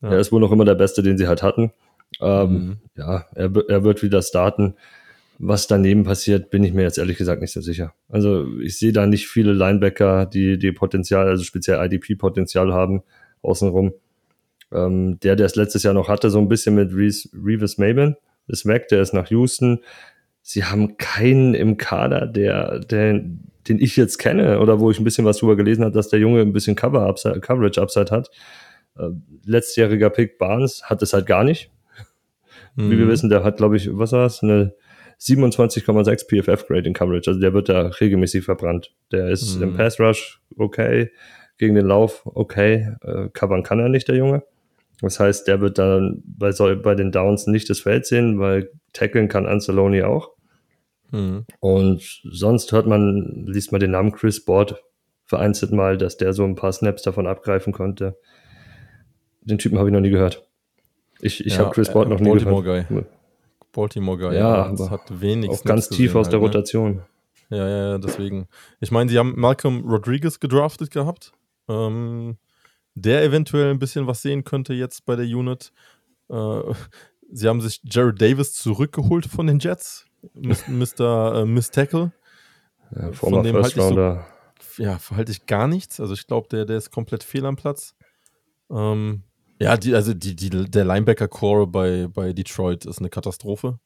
ja. er ist wohl noch immer der Beste, den sie halt hatten. Ähm, mhm. Ja, er, er wird wieder starten. Was daneben passiert, bin ich mir jetzt ehrlich gesagt nicht so sicher. Also ich sehe da nicht viele Linebacker, die, die Potenzial, also speziell IDP-Potenzial haben, außenrum. Ähm, der, der es letztes Jahr noch hatte, so ein bisschen mit Reese, Revis Maben, ist weg, der ist nach Houston. Sie haben keinen im Kader, der, der, den ich jetzt kenne oder wo ich ein bisschen was drüber gelesen habe, dass der Junge ein bisschen Cover -Upside, Coverage Upside hat. Äh, letztjähriger Pick Barnes hat es halt gar nicht. Mhm. Wie wir mhm. wissen, der hat, glaube ich, was war es? Eine 27,6 PFF Grade in Coverage. Also der wird da regelmäßig verbrannt. Der ist mhm. im Pass Rush okay, gegen den Lauf okay. Äh, covern kann er nicht, der Junge. Das heißt, der wird dann bei, bei den Downs nicht das Feld sehen, weil tackeln kann Anzaloni auch. Mhm. Und sonst hört man, liest man den Namen Chris Board vereinzelt mal, dass der so ein paar Snaps davon abgreifen konnte. Den Typen habe ich noch nie gehört. Ich, ich ja, habe Chris Board äh, noch nie Baltimore gehört. Guy. Baltimore Guy. Ja, ja hat wenig. Auch ganz tief aus halt, der ne? Rotation. Ja, ja, ja, deswegen. Ich meine, sie haben Malcolm Rodriguez gedraftet gehabt. Ähm, der eventuell ein bisschen was sehen könnte jetzt bei der Unit. Äh, sie haben sich Jared Davis zurückgeholt von den Jets, Mr. [LAUGHS] äh, Miss Tackle. Ja, von dem halte ich, so, ja, halte ich gar nichts. Also ich glaube, der, der ist komplett fehl am Platz. Ähm, ja, die, also die, die, der Linebacker-Core bei, bei Detroit ist eine Katastrophe.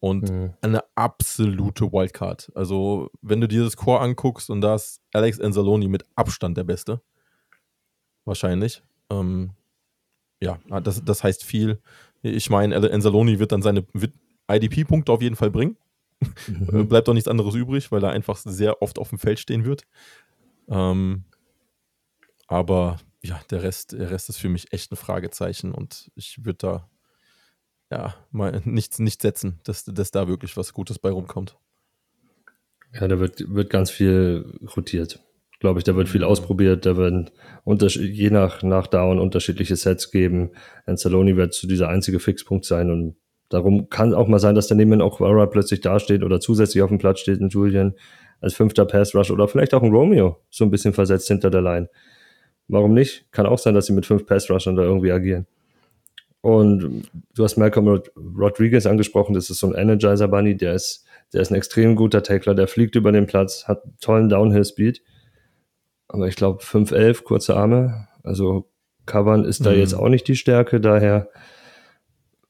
Und mhm. eine absolute Wildcard. Also, wenn du dir das Core anguckst und da ist Alex Anzaloni mit Abstand der Beste wahrscheinlich. Ähm, ja, ah, das, das heißt viel. Ich meine, Anzaloni wird dann seine IDP-Punkte auf jeden Fall bringen. Mhm. [LAUGHS] Bleibt auch nichts anderes übrig, weil er einfach sehr oft auf dem Feld stehen wird. Ähm, aber ja, der Rest, der Rest ist für mich echt ein Fragezeichen und ich würde da ja mal nichts nicht setzen, dass, dass da wirklich was Gutes bei rumkommt. Ja, da wird, wird ganz viel rotiert. Glaube ich, da wird viel mhm. ausprobiert, da werden je nach, nach Down unterschiedliche Sets geben. Anzaloni wird zu dieser einzige Fixpunkt sein und darum kann auch mal sein, dass daneben auch Vara plötzlich dasteht oder zusätzlich auf dem Platz steht ein Julian als fünfter Pass Rush oder vielleicht auch ein Romeo so ein bisschen versetzt hinter der Line. Warum nicht? Kann auch sein, dass sie mit fünf Pass-Rushern da irgendwie agieren. Und du hast Malcolm Rod Rodriguez angesprochen, das ist so ein Energizer-Bunny, der ist, der ist ein extrem guter Tackler, der fliegt über den Platz, hat tollen Downhill-Speed. Aber ich glaube, 5'11, kurze Arme. Also Covern ist da mhm. jetzt auch nicht die Stärke, daher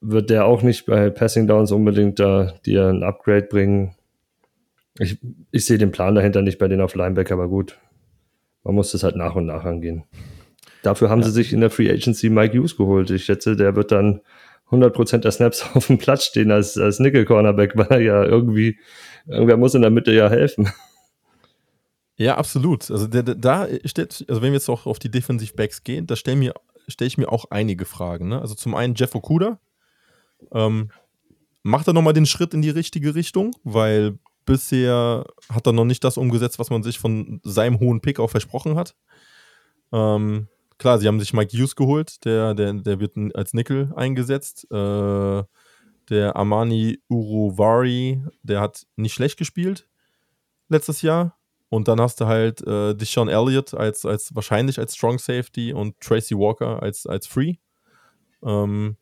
wird der auch nicht bei Passing Downs unbedingt da dir ein Upgrade bringen. Ich, ich sehe den Plan dahinter nicht bei denen auf Linebacker, aber gut, man muss das halt nach und nach angehen. Dafür haben ja. sie sich in der Free Agency Mike Hughes geholt. Ich schätze, der wird dann 100% der Snaps [LAUGHS] auf dem Platz stehen als, als Nickel-Cornerback, weil er ja irgendwie, irgendwer muss in der Mitte ja helfen. Ja, absolut. Also der, der, da steht, also wenn wir jetzt auch auf die Defensive Backs gehen, da stelle stell ich mir auch einige Fragen. Ne? Also zum einen Jeff Okuda. Ähm, macht er nochmal den Schritt in die richtige Richtung, weil bisher hat er noch nicht das umgesetzt, was man sich von seinem hohen Pick auch versprochen hat. Ähm, klar, sie haben sich Mike Hughes geholt, der, der, der wird als Nickel eingesetzt. Äh, der Armani Uruvari, der hat nicht schlecht gespielt letztes Jahr. Und dann hast du halt äh, Deshaun Elliott als, als wahrscheinlich als Strong Safety und Tracy Walker als, als Free. Ähm,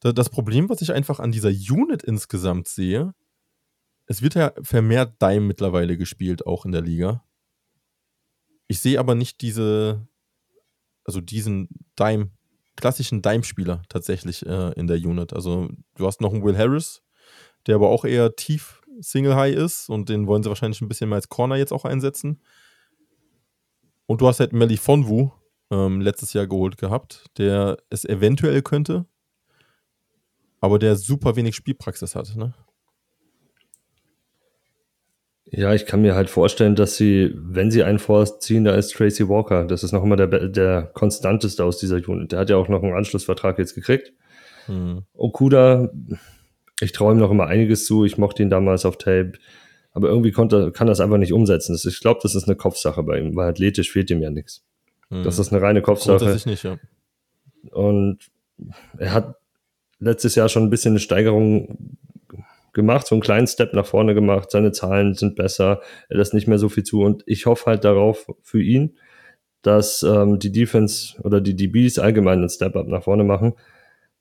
das Problem, was ich einfach an dieser Unit insgesamt sehe, es wird ja vermehrt Dime mittlerweile gespielt, auch in der Liga. Ich sehe aber nicht diese, also diesen Dime, klassischen Dime-Spieler tatsächlich äh, in der Unit. Also du hast noch einen Will Harris, der aber auch eher tief Single High ist und den wollen sie wahrscheinlich ein bisschen mehr als Corner jetzt auch einsetzen. Und du hast halt Melly Fonwu ähm, letztes Jahr geholt gehabt, der es eventuell könnte, aber der super wenig Spielpraxis hat. Ne? Ja, ich kann mir halt vorstellen, dass sie, wenn sie einen vorziehen, da ist Tracy Walker. Das ist noch immer der, der konstanteste aus dieser Unit. Der hat ja auch noch einen Anschlussvertrag jetzt gekriegt. Hm. Okuda, ich traue ihm noch immer einiges zu. Ich mochte ihn damals auf Tape. Aber irgendwie konnte, kann das einfach nicht umsetzen. Das, ich glaube, das ist eine Kopfsache bei ihm, weil athletisch fehlt ihm ja nichts. Hm. Das ist eine reine Kopfsache. Nicht, ja. Und er hat letztes Jahr schon ein bisschen eine Steigerung gemacht, so einen kleinen Step nach vorne gemacht. Seine Zahlen sind besser, er lässt nicht mehr so viel zu. Und ich hoffe halt darauf für ihn, dass ähm, die Defense oder die DBs allgemein einen Step-Up nach vorne machen,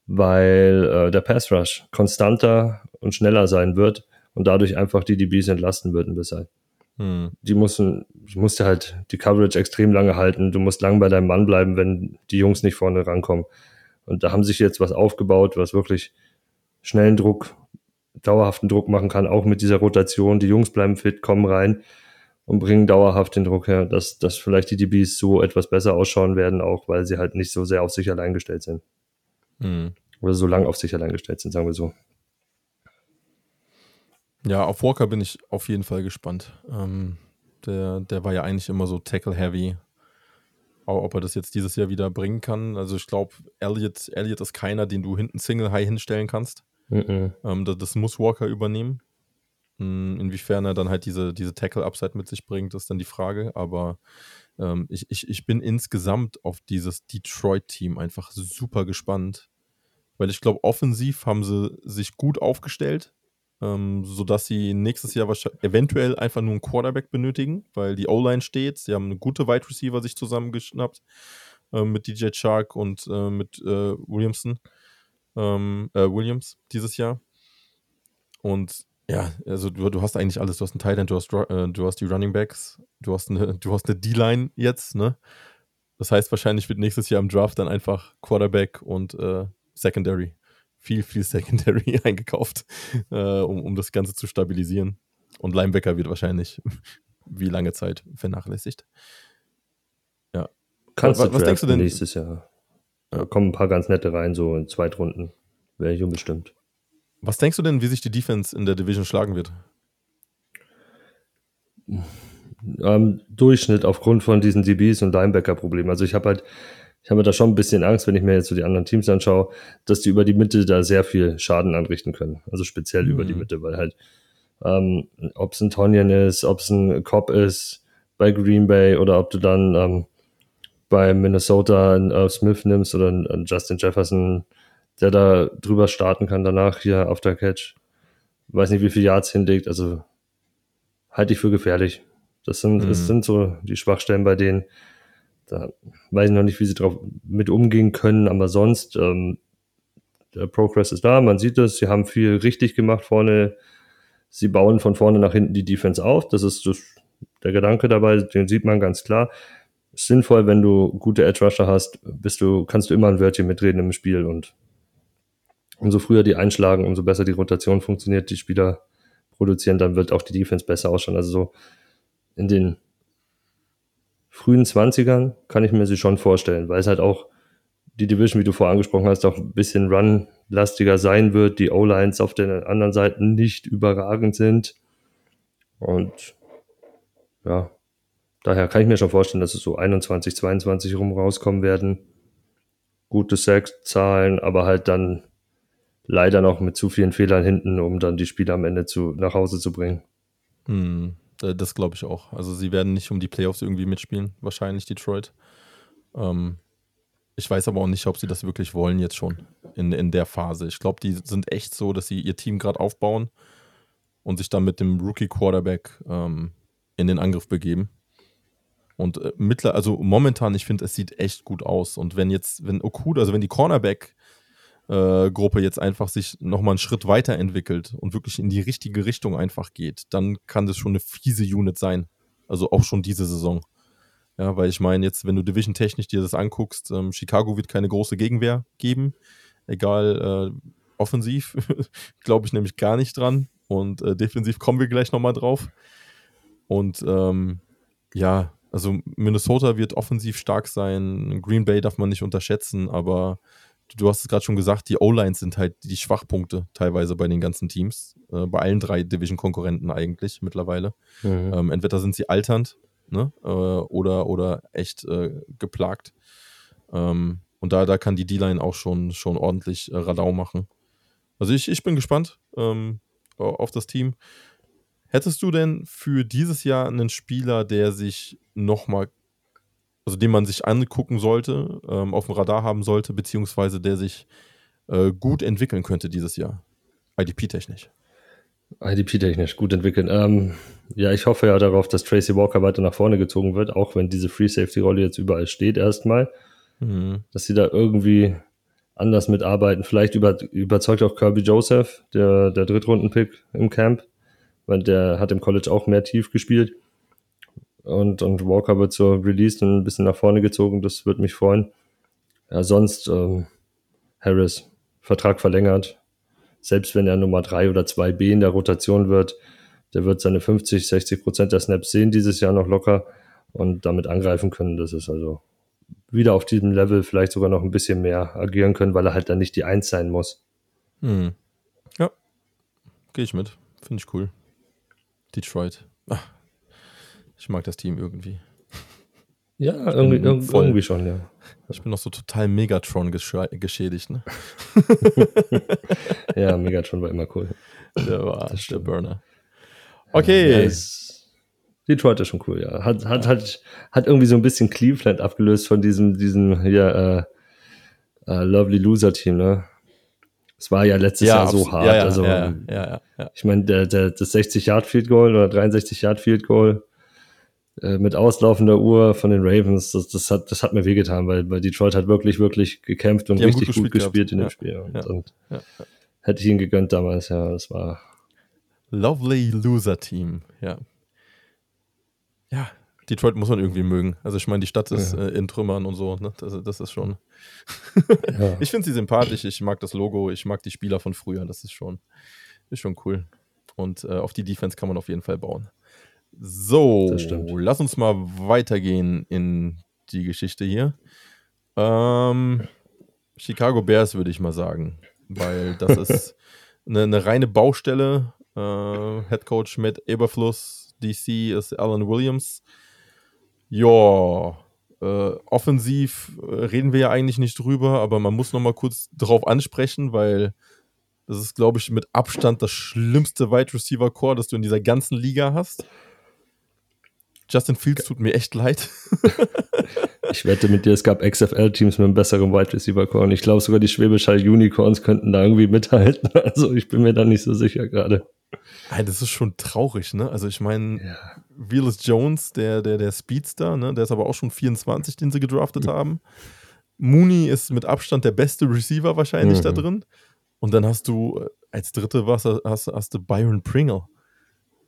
weil äh, der Pass Rush konstanter und schneller sein wird und dadurch einfach die DBs entlasten wird ein bisschen. Hm. Die mussten, musste halt die Coverage extrem lange halten. Du musst lang bei deinem Mann bleiben, wenn die Jungs nicht vorne rankommen. Und da haben sich jetzt was aufgebaut, was wirklich schnellen Druck dauerhaften Druck machen kann, auch mit dieser Rotation. Die Jungs bleiben fit, kommen rein und bringen dauerhaft den Druck her, dass, dass vielleicht die DBs so etwas besser ausschauen werden, auch weil sie halt nicht so sehr auf sich allein gestellt sind. Mhm. Oder so lang auf sich allein gestellt sind, sagen wir so. Ja, auf Walker bin ich auf jeden Fall gespannt. Ähm, der, der war ja eigentlich immer so tackle-heavy. Ob er das jetzt dieses Jahr wieder bringen kann, also ich glaube, Elliot, Elliot ist keiner, den du hinten Single-High hinstellen kannst. Mhm. Ähm, das, muss Walker übernehmen. Hm, inwiefern er dann halt diese, diese Tackle-Upside mit sich bringt, ist dann die Frage. Aber ähm, ich, ich, ich bin insgesamt auf dieses Detroit-Team einfach super gespannt. Weil ich glaube, offensiv haben sie sich gut aufgestellt, ähm, sodass sie nächstes Jahr eventuell einfach nur einen Quarterback benötigen, weil die O-Line steht. Sie haben eine gute Wide Receiver sich zusammengeschnappt äh, mit DJ Shark und äh, mit äh, Williamson ähm, äh, Williams dieses Jahr. Und ja, also du, du hast eigentlich alles. Du hast einen Tight End, du hast, äh, du hast die Running Backs, du hast eine, du hast eine D-Line jetzt, ne? Das heißt, wahrscheinlich wird nächstes Jahr im Draft dann einfach Quarterback und äh, Secondary, viel, viel Secondary [LAUGHS] eingekauft, äh, um, um das Ganze zu stabilisieren. Und Linebacker wird wahrscheinlich [LAUGHS] wie lange Zeit vernachlässigt. Ja. Kannst was, was denkst du denn? Nächstes Jahr. Da kommen ein paar ganz nette rein, so in Zweitrunden. wäre ich unbestimmt. Was denkst du denn, wie sich die Defense in der Division schlagen wird? Ähm, Durchschnitt aufgrund von diesen DBs und Linebacker-Problemen. Also ich habe halt, ich habe da schon ein bisschen Angst, wenn ich mir jetzt so die anderen Teams anschaue, dass die über die Mitte da sehr viel Schaden anrichten können. Also speziell mhm. über die mhm. Mitte, weil halt, ähm, ob es ein Tonyan ist, ob es ein Cobb ist bei Green Bay oder ob du dann ähm, bei Minnesota einen uh, Smith nimmst oder einen Justin Jefferson, der da drüber starten kann danach hier auf der Catch. Weiß nicht, wie viel Yards hinlegt, also halte ich für gefährlich. Das sind, mhm. das sind so die Schwachstellen bei denen. Da weiß ich noch nicht, wie sie drauf mit umgehen können, aber sonst, ähm, der Progress ist da, man sieht es, sie haben viel richtig gemacht vorne. Sie bauen von vorne nach hinten die Defense auf. Das ist das, der Gedanke dabei, den sieht man ganz klar sinnvoll, wenn du gute Edge Rusher hast, bist du, kannst du immer ein Wörtchen mitreden im Spiel und umso früher die einschlagen, umso besser die Rotation funktioniert, die Spieler produzieren, dann wird auch die Defense besser ausschauen. Also so in den frühen 20ern kann ich mir sie schon vorstellen, weil es halt auch die Division, wie du vorher angesprochen hast, auch ein bisschen run-lastiger sein wird, die O-Lines auf den anderen Seiten nicht überragend sind. Und ja, Daher kann ich mir schon vorstellen, dass es so 21, 22 rum rauskommen werden. Gute Sack-Zahlen, aber halt dann leider noch mit zu vielen Fehlern hinten, um dann die Spiele am Ende zu, nach Hause zu bringen. Hm, das glaube ich auch. Also sie werden nicht um die Playoffs irgendwie mitspielen, wahrscheinlich Detroit. Ähm, ich weiß aber auch nicht, ob sie das wirklich wollen jetzt schon in, in der Phase. Ich glaube, die sind echt so, dass sie ihr Team gerade aufbauen und sich dann mit dem Rookie-Quarterback ähm, in den Angriff begeben. Und äh, mittler, also momentan, ich finde, es sieht echt gut aus. Und wenn jetzt, wenn Okuda, also wenn die Cornerback-Gruppe äh, jetzt einfach sich nochmal einen Schritt weiterentwickelt und wirklich in die richtige Richtung einfach geht, dann kann das schon eine fiese Unit sein. Also auch schon diese Saison. Ja, weil ich meine, jetzt, wenn du Division-technisch dir das anguckst, ähm, Chicago wird keine große Gegenwehr geben. Egal, äh, offensiv [LAUGHS] glaube ich nämlich gar nicht dran. Und äh, defensiv kommen wir gleich nochmal drauf. Und ähm, ja, also Minnesota wird offensiv stark sein. Green Bay darf man nicht unterschätzen, aber du hast es gerade schon gesagt, die O-Lines sind halt die Schwachpunkte teilweise bei den ganzen Teams. Äh, bei allen drei Division-Konkurrenten eigentlich mittlerweile. Mhm. Ähm, entweder sind sie alternd ne? Äh, oder, oder echt äh, geplagt. Ähm, und da, da kann die D-Line auch schon, schon ordentlich äh, Radau machen. Also ich, ich bin gespannt ähm, auf das Team. Hättest du denn für dieses Jahr einen Spieler, der sich nochmal, also den man sich angucken sollte, ähm, auf dem Radar haben sollte, beziehungsweise der sich äh, gut entwickeln könnte dieses Jahr? IDP-technisch. IDP-technisch gut entwickeln. Ähm, ja, ich hoffe ja darauf, dass Tracy Walker weiter nach vorne gezogen wird, auch wenn diese Free Safety-Rolle jetzt überall steht erstmal. Mhm. Dass sie da irgendwie anders mitarbeiten. Vielleicht über, überzeugt auch Kirby Joseph, der, der Drittrunden-Pick im Camp weil der hat im College auch mehr tief gespielt. Und, und Walker wird so released und ein bisschen nach vorne gezogen, das würde mich freuen. Ja, sonst ähm, Harris, Vertrag verlängert. Selbst wenn er Nummer 3 oder 2b in der Rotation wird, der wird seine 50, 60 Prozent der Snaps sehen dieses Jahr noch locker und damit angreifen können. Das ist also wieder auf diesem Level vielleicht sogar noch ein bisschen mehr agieren können, weil er halt dann nicht die Eins sein muss. Hm. Ja, gehe ich mit. Finde ich cool. Detroit. Ach, ich mag das Team irgendwie. [LAUGHS] Ja, irgendwie, irgendwie, schon, ja. Ich bin noch so total Megatron geschädigt, ne? [LAUGHS] ja, [LAUGHS] Megatron war immer cool. Der war der Burner. Okay. Ja, Detroit ist schon cool, ja. Hat, hat, ja. Hat, hat irgendwie so ein bisschen Cleveland abgelöst von diesem, diesem ja, äh, uh, Lovely Loser Team, ne? Es war ja letztes ja, Jahr so hart. Ja, also, ja, ja, ja, Ich meine, der, der, das 60-Yard-Field-Goal oder 63-Yard-Field-Goal äh, mit auslaufender Uhr von den Ravens, das, das, hat, das hat mir wehgetan, weil, weil Detroit hat wirklich, wirklich gekämpft und richtig gut gespielt, gut gespielt in dem Spiel. Und, und hätte ich ihn gegönnt damals, ja, das war. Lovely Loser Team, ja. Ja, Detroit muss man irgendwie mögen. Also ich meine, die Stadt ist ja. äh, in Trümmern und so. Ne? Das, das ist schon. ja. [LAUGHS] Ich finde sie sympathisch. Ich mag das Logo. Ich mag die Spieler von früher. Das ist schon, ist schon cool. Und äh, auf die Defense kann man auf jeden Fall bauen. So, lass uns mal weitergehen in die Geschichte hier. Ähm, Chicago Bears würde ich mal sagen. weil das [LAUGHS] ist eine, eine reine Baustelle. Äh, Head Coach mit Eberfluss, DC ist Alan Williams. Ja, äh, offensiv äh, reden wir ja eigentlich nicht drüber, aber man muss noch mal kurz drauf ansprechen, weil das ist, glaube ich, mit Abstand das schlimmste Wide Receiver Core, das du in dieser ganzen Liga hast. Justin Fields tut mir echt leid. [LAUGHS] ich wette mit dir, es gab XFL-Teams mit einem besseren Wide Receiver Core und ich glaube sogar die Schwäbisch Hall Unicorns könnten da irgendwie mithalten. [LAUGHS] Also ich bin mir da nicht so sicher gerade. Das ist schon traurig, ne? Also ich meine, ja. Willis Jones, der, der, der Speedster, ne? der ist aber auch schon 24, den sie gedraftet mhm. haben. Mooney ist mit Abstand der beste Receiver wahrscheinlich mhm. da drin. Und dann hast du äh, als dritte was hast, hast du Byron Pringle,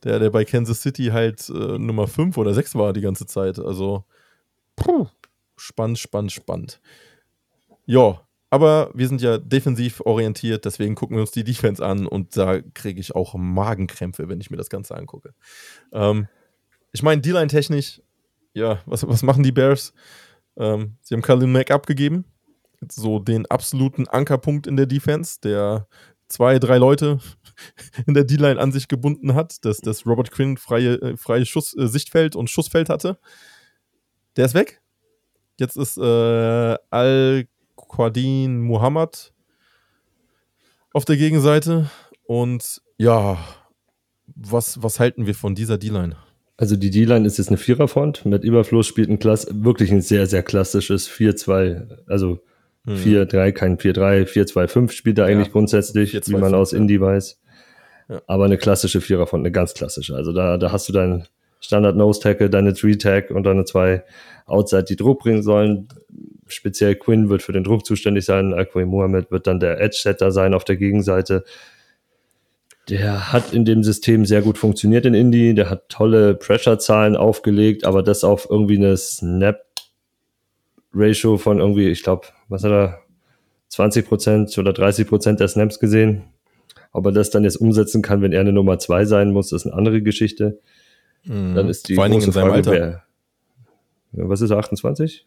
der, der bei Kansas City halt äh, Nummer 5 oder 6 war die ganze Zeit. Also puh, spannend, spannend, spannend. Ja, aber wir sind ja defensiv orientiert, deswegen gucken wir uns die Defense an und da kriege ich auch Magenkrämpfe, wenn ich mir das Ganze angucke. Ähm, ich meine, D-Line technisch, ja, was, was machen die Bears? Ähm, sie haben Khalil Mack abgegeben, so den absoluten Ankerpunkt in der Defense, der zwei, drei Leute [LAUGHS] in der D-Line an sich gebunden hat, dass, dass Robert Quinn freie, äh, freie Schuss, äh, Sichtfeld und Schussfeld hatte. Der ist weg. Jetzt ist äh, Al-Quadin Muhammad auf der Gegenseite. Und ja, was, was halten wir von dieser D-Line? Also die D-Line ist jetzt eine Viererfront. Mit Überfluss spielt ein Klass wirklich ein sehr, sehr klassisches 4-2, also 4-3, hm. kein 4-3, 4-2-5 spielt er eigentlich ja. grundsätzlich, 4, 2, wie man 5, aus ja. Indie weiß. Ja. Aber eine klassische Vierer von eine ganz klassische. Also da, da hast du deinen Standard Nose Tackle, deine Three Tag und deine zwei Outside, die Druck bringen sollen. Speziell Quinn wird für den Druck zuständig sein. Akwe Mohammed wird dann der Edge Setter sein auf der Gegenseite. Der hat in dem System sehr gut funktioniert in Indie. Der hat tolle Pressure-Zahlen aufgelegt, aber das auf irgendwie eine Snap Ratio von irgendwie, ich glaube, was hat er, 20 Prozent oder 30 Prozent der Snaps gesehen. Ob er das dann jetzt umsetzen kann, wenn er eine Nummer zwei sein muss, ist eine andere Geschichte. Mhm. Dann ist die Vor große Frage, Alter. wer, was ist er, 28?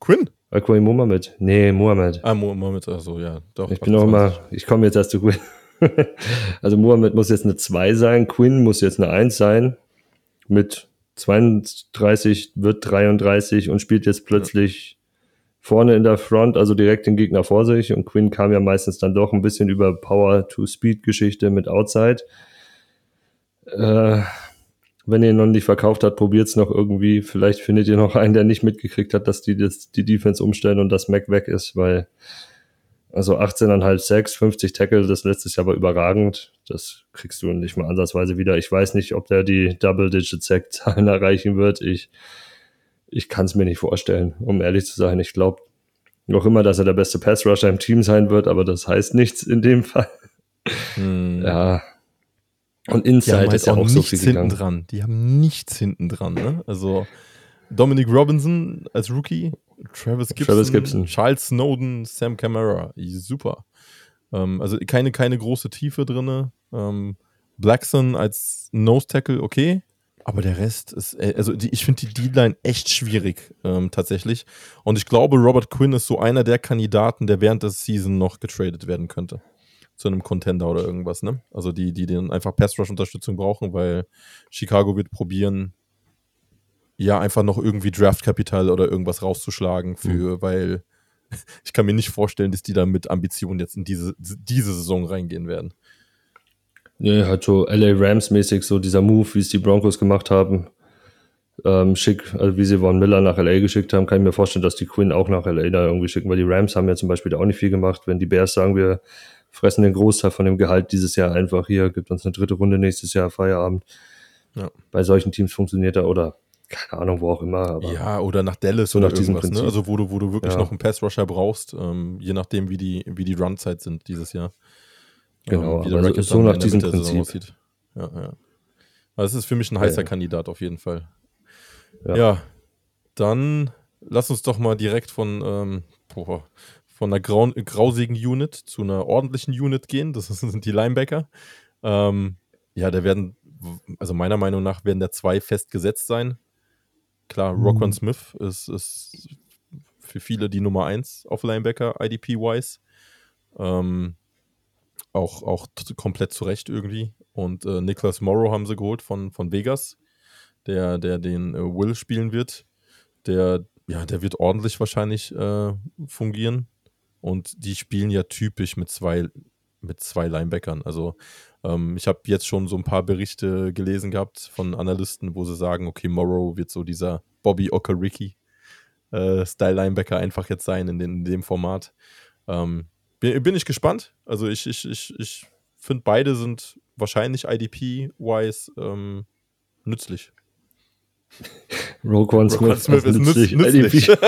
Quinn? Quinn Mohammed. Nee, Mohammed. Ah, Mohammed, also ja, doch. Ich bin auch immer, ich komme jetzt erst zu Quinn. [LAUGHS] also Mohammed muss jetzt eine 2 sein, Quinn muss jetzt eine 1 sein. Mit 32 wird 33 und spielt jetzt plötzlich vorne in der Front, also direkt den Gegner vor sich. Und Quinn kam ja meistens dann doch ein bisschen über Power-to-Speed-Geschichte mit Outside. Äh, wenn ihr ihn noch nicht verkauft habt, probiert es noch irgendwie. Vielleicht findet ihr noch einen, der nicht mitgekriegt hat, dass die das, die Defense umstellen und das Mac weg ist, weil also 18,5 6, 50 Tackle, das letztes Jahr war überragend. Das kriegst du nicht mal ansatzweise wieder. Ich weiß nicht, ob der die Double-Digit-Sack-Zahlen [LAUGHS] erreichen wird. Ich, ich kann es mir nicht vorstellen, um ehrlich zu sein. Ich glaube noch immer, dass er der beste Pass-Rusher im Team sein wird, aber das heißt nichts in dem [LAUGHS] Fall. Hm. Ja. Und Inside halt ist ja auch, auch so viel hinten dran. Die haben nichts hinten dran. Ne? Also Dominic Robinson als Rookie Travis Gibson, Travis Gibson, Charles Snowden, Sam Camara. Super. Ähm, also keine, keine große Tiefe drin. Ähm, Blackson als Nose Tackle, okay. Aber der Rest ist, äh, also die, ich finde die D-Line echt schwierig, ähm, tatsächlich. Und ich glaube, Robert Quinn ist so einer der Kandidaten, der während der Season noch getradet werden könnte. Zu einem Contender oder irgendwas, ne? Also die, die dann einfach Pass-Rush-Unterstützung brauchen, weil Chicago wird probieren, ja, einfach noch irgendwie Draftkapital oder irgendwas rauszuschlagen für, mhm. weil [LAUGHS] ich kann mir nicht vorstellen, dass die da mit Ambitionen jetzt in diese, diese Saison reingehen werden. Nee, halt so LA Rams-mäßig, so dieser Move, wie es die Broncos gemacht haben. Ähm, schick, also wie sie Von Miller nach LA geschickt haben, kann ich mir vorstellen, dass die Quinn auch nach LA da irgendwie schicken, weil die Rams haben ja zum Beispiel da auch nicht viel gemacht. Wenn die Bears sagen, wir fressen den Großteil von dem Gehalt dieses Jahr einfach hier, gibt uns eine dritte Runde nächstes Jahr Feierabend. Ja. Bei solchen Teams funktioniert er oder keine Ahnung, wo auch immer. ja, oder nach Dallas so oder nach irgendwas, ne? Also wo du, wo du wirklich ja. noch einen Pass-Rusher brauchst, ähm, je nachdem, wie die, wie die Run-Zeit sind dieses Jahr. Genau, ähm, aber so nach diesem Prinzip. Ja, ja. Also das ist für mich ein heißer ja. Kandidat auf jeden Fall. Ja. ja. dann lass uns doch mal direkt von, ähm, boah, von einer grau grausigen Unit zu einer ordentlichen Unit gehen. Das [LAUGHS] sind die Linebacker. Ähm, ja, da werden, also meiner Meinung nach werden da zwei festgesetzt sein. Klar, mhm. Smith ist, ist für viele die Nummer 1 auf Linebacker, IDP-wise. Ähm, auch, auch komplett zurecht irgendwie. Und äh, Nicholas Morrow haben sie geholt von, von Vegas, der, der den äh, Will spielen wird. Der, ja, der wird ordentlich wahrscheinlich äh, fungieren. Und die spielen ja typisch mit zwei, mit zwei Linebackern. Also ähm, ich habe jetzt schon so ein paar Berichte gelesen gehabt von Analysten, wo sie sagen, okay, Morrow wird so dieser Bobby Okereke äh, Style Linebacker einfach jetzt sein in, den, in dem Format. Ähm, bin, bin ich gespannt. Also ich, ich, ich, ich finde, beide sind wahrscheinlich IDP-wise ähm, nützlich. Roquan Smith, Roquan Smith ist nützlich. nützlich. [LAUGHS]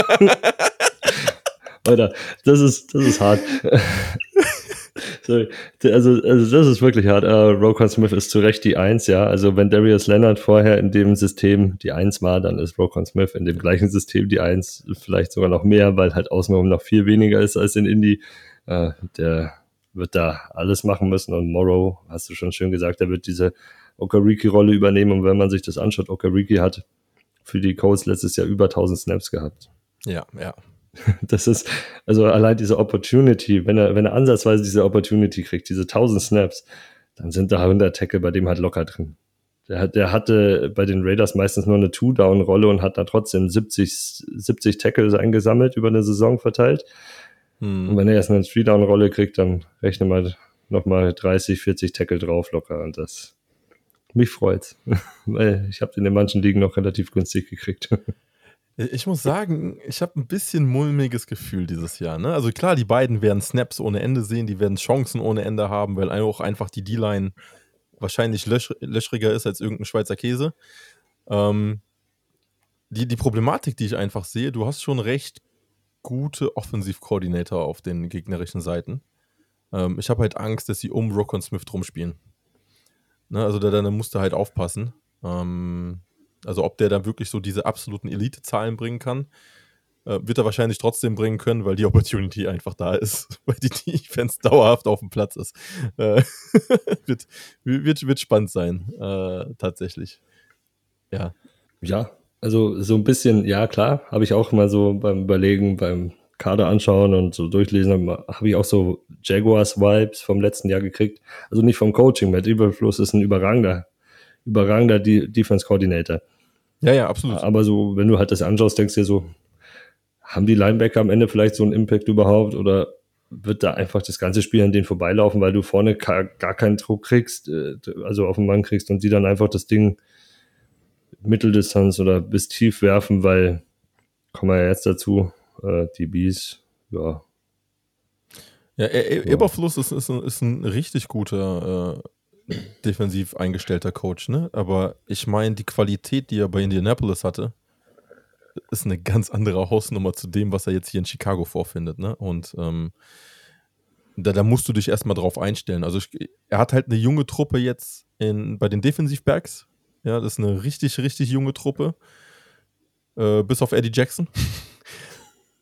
Alter, das ist, das ist hart. [LAUGHS] [LAUGHS] Sorry. Also, also das ist wirklich hart. Uh, Roquan Smith ist zu Recht die Eins, ja. Also wenn Darius Leonard vorher in dem System die Eins war, dann ist Roquan Smith in dem gleichen System die Eins, vielleicht sogar noch mehr, weil halt außenrum noch viel weniger ist als in Indy. Uh, der wird da alles machen müssen und Morrow, hast du schon schön gesagt, der wird diese Okariki-Rolle übernehmen und wenn man sich das anschaut, Okariki hat für die Colts letztes Jahr über 1000 Snaps gehabt. Ja, ja. [LAUGHS] Das ist, also allein diese Opportunity, wenn er, wenn er ansatzweise diese Opportunity kriegt, diese 1000 Snaps, dann sind da 100 Tackle bei dem halt locker drin. Der, hat, der hatte bei den Raiders meistens nur eine Two-Down-Rolle und hat da trotzdem 70, 70 Tackles eingesammelt über eine Saison verteilt. Hm. Und wenn er erst eine Three-Down-Rolle kriegt, dann rechne mal nochmal 30, 40 Tackle drauf locker und das mich freut's. [LAUGHS] Weil ich habe den in manchen Ligen noch relativ günstig gekriegt. [LAUGHS] Ich muss sagen, ich habe ein bisschen mulmiges Gefühl dieses Jahr. Ne? Also klar, die beiden werden Snaps ohne Ende sehen, die werden Chancen ohne Ende haben, weil auch einfach die D-Line wahrscheinlich lösch löchriger ist als irgendein Schweizer Käse. Ähm, die, die Problematik, die ich einfach sehe, du hast schon recht gute Offensivkoordinator auf den gegnerischen Seiten. Ähm, ich habe halt Angst, dass sie um Rock und Smith drum spielen. Ne? Also da, da musst du halt aufpassen. Ähm, also ob der dann wirklich so diese absoluten Elite-Zahlen bringen kann, äh, wird er wahrscheinlich trotzdem bringen können, weil die Opportunity einfach da ist, [LAUGHS] weil die Defense dauerhaft auf dem Platz ist. Äh, [LAUGHS] wird, wird, wird spannend sein, äh, tatsächlich. Ja. Ja, also so ein bisschen, ja klar, habe ich auch mal so beim Überlegen, beim Kader anschauen und so durchlesen, habe ich auch so Jaguars-Vibes vom letzten Jahr gekriegt. Also nicht vom Coaching, Matt Überfluss ist ein überragender überragender Defense Coordinator. Ja, ja, absolut. Aber so, wenn du halt das anschaust, denkst du dir so, haben die Linebacker am Ende vielleicht so einen Impact überhaupt oder wird da einfach das ganze Spiel an denen vorbeilaufen, weil du vorne gar, keinen Druck kriegst, äh, also auf den Mann kriegst und die dann einfach das Ding Mitteldistanz oder bis tief werfen, weil, kommen wir ja jetzt dazu, äh, die Bees, ja. Ja, Eberfluss ist, ist, ein, ist ein richtig guter äh, defensiv eingestellter Coach, ne? Aber ich meine, die Qualität, die er bei Indianapolis hatte, ist eine ganz andere Hausnummer zu dem, was er jetzt hier in Chicago vorfindet, ne? Und ähm, da, da, musst du dich erstmal drauf einstellen. Also ich, er hat halt eine junge Truppe jetzt in, bei den Defensivbacks. Ja, das ist eine richtig, richtig junge Truppe. Äh, bis auf Eddie Jackson.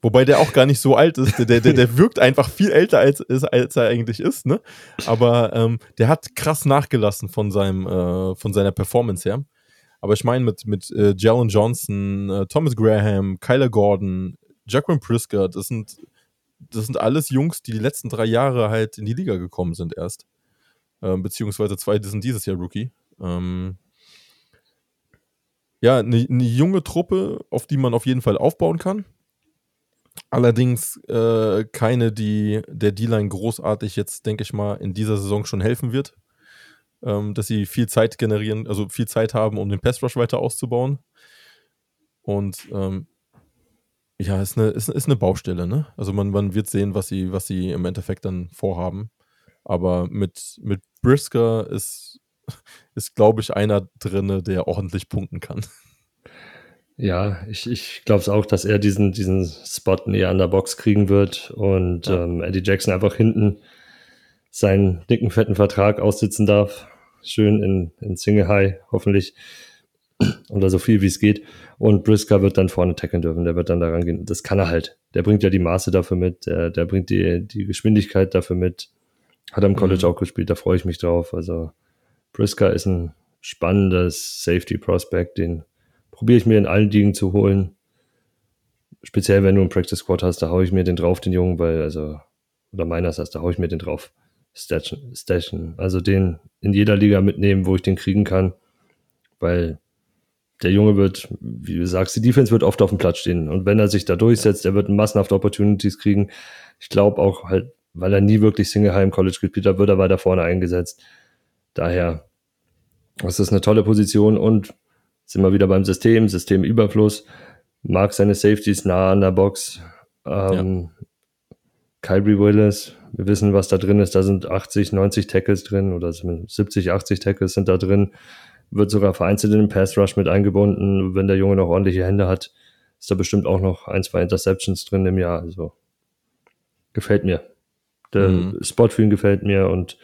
Wobei der auch gar nicht so alt ist. Der, der, der [LAUGHS] wirkt einfach viel älter, als, als er eigentlich ist. Ne? Aber ähm, der hat krass nachgelassen von, seinem, äh, von seiner Performance her. Aber ich meine, mit, mit äh, Jalen Johnson, äh, Thomas Graham, Kyler Gordon, Jacqueline Prisker, das sind, das sind alles Jungs, die die letzten drei Jahre halt in die Liga gekommen sind erst. Ähm, beziehungsweise zwei, die sind dieses Jahr Rookie. Ähm, ja, eine ne junge Truppe, auf die man auf jeden Fall aufbauen kann. Allerdings äh, keine, die der D-Line großartig jetzt, denke ich mal, in dieser Saison schon helfen wird. Ähm, dass sie viel Zeit generieren, also viel Zeit haben, um den Pass Rush weiter auszubauen. Und ähm, ja, ist eine, ist, ist eine Baustelle, ne? Also man, man wird sehen, was sie, was sie im Endeffekt dann vorhaben. Aber mit, mit Brisker ist, [LAUGHS] ist glaube ich, einer drin, der ordentlich punkten kann. Ja, ich, ich glaube es auch, dass er diesen, diesen Spot näher an der Box kriegen wird und ja. ähm, Eddie Jackson einfach hinten seinen dicken, fetten Vertrag aussitzen darf. Schön in, in Single High, hoffentlich. Oder so viel wie es geht. Und Brisker wird dann vorne tackeln dürfen. Der wird dann daran gehen. Das kann er halt. Der bringt ja die Maße dafür mit. Der, der bringt die, die Geschwindigkeit dafür mit. Hat er im College mhm. auch gespielt. Da freue ich mich drauf. Also Brisker ist ein spannendes Safety Prospect, den probiere ich mir in allen Ligen zu holen. Speziell, wenn du einen Practice Squad hast, da haue ich mir den drauf, den Jungen, weil, also, oder meiner heißt, da haue ich mir den drauf. Stashen, stashen. Also den in jeder Liga mitnehmen, wo ich den kriegen kann, weil der Junge wird, wie du sagst, die Defense wird oft auf dem Platz stehen. Und wenn er sich da durchsetzt, er wird massenhaft Opportunities kriegen. Ich glaube auch halt, weil er nie wirklich Single High im College gespielt hat, wird er weiter vorne eingesetzt. Daher, das ist eine tolle Position und sind wir wieder beim System, Systemüberfluss. Mag seine Safeties nah an der Box. Ähm, ja. Kyrie Willis, wir wissen, was da drin ist. Da sind 80, 90 Tackles drin oder 70, 80 Tackles sind da drin wird sogar vereinzelt in den Pass Rush mit eingebunden. Wenn der Junge noch ordentliche Hände hat, ist da bestimmt auch noch ein, zwei Interceptions drin im Jahr. Also gefällt mir. Der mhm. Spot für ihn gefällt mir und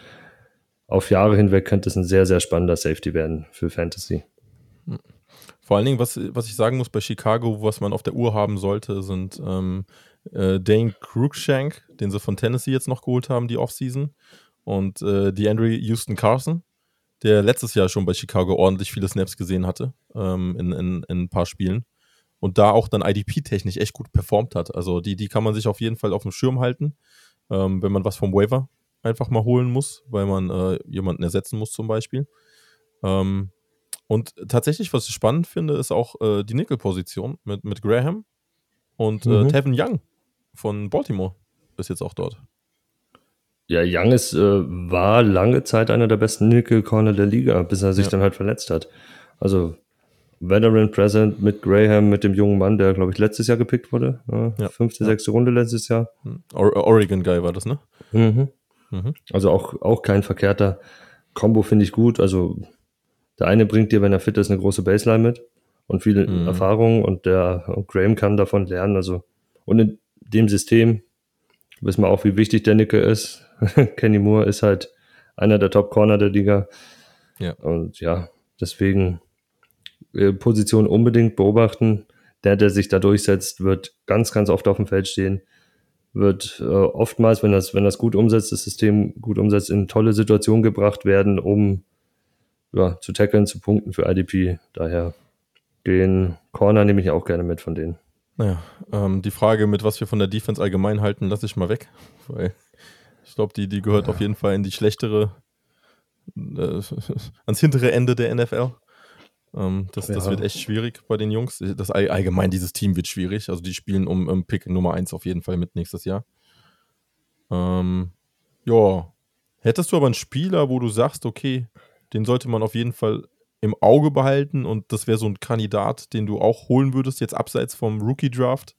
auf Jahre hinweg könnte es ein sehr, sehr spannender Safety werden für Fantasy. Vor allen Dingen, was, was ich sagen muss bei Chicago, was man auf der Uhr haben sollte, sind ähm, äh, Dane Cruikshank, den sie von Tennessee jetzt noch geholt haben, die Offseason, und äh, DeAndre Houston Carson, der letztes Jahr schon bei Chicago ordentlich viele Snaps gesehen hatte ähm, in, in, in ein paar Spielen und da auch dann IDP-technisch echt gut performt hat. Also die, die kann man sich auf jeden Fall auf dem Schirm halten, ähm, wenn man was vom Waiver einfach mal holen muss, weil man äh, jemanden ersetzen muss zum Beispiel. Ähm, und tatsächlich, was ich spannend finde, ist auch äh, die Nickel-Position mit, mit Graham und äh, mhm. Tevin Young von Baltimore ist jetzt auch dort. Ja, Young ist, äh, war lange Zeit einer der besten Nickel-Corner der Liga, bis er sich ja. dann halt verletzt hat. Also Veteran Present mit Graham, mit dem jungen Mann, der, glaube ich, letztes Jahr gepickt wurde. Ne? Ja. Fünfte, ja. sechste Runde letztes Jahr. Hm. Oregon Guy war das, ne? Mhm. Mhm. Also auch, auch kein verkehrter Combo, finde ich gut. Also der eine bringt dir, wenn er fit ist, eine große Baseline mit und viel mhm. Erfahrung und der und Graham kann davon lernen. Also und in dem System wissen wir auch, wie wichtig der Nicke ist. [LAUGHS] Kenny Moore ist halt einer der Top-Corner der Liga. Ja. Und ja, deswegen äh, Position unbedingt beobachten. Der, der sich da durchsetzt, wird ganz, ganz oft auf dem Feld stehen. Wird äh, oftmals, wenn das, wenn das gut umsetzt, das System gut umsetzt, in tolle Situationen gebracht werden, um ja, zu tackeln, zu punkten für IDP. Daher den Corner nehme ich auch gerne mit von denen. Naja, ähm, die Frage, mit was wir von der Defense allgemein halten, lasse ich mal weg. [LAUGHS] Weil ich glaube, die, die gehört ja. auf jeden Fall in die schlechtere, äh, [LAUGHS] ans hintere Ende der NFL. Ähm, das, ja. das wird echt schwierig bei den Jungs. Das allgemein, dieses Team wird schwierig. Also die spielen um, um Pick Nummer 1 auf jeden Fall mit nächstes Jahr. Ähm, ja. Hättest du aber einen Spieler, wo du sagst, okay, den sollte man auf jeden Fall im Auge behalten und das wäre so ein Kandidat, den du auch holen würdest, jetzt abseits vom Rookie-Draft,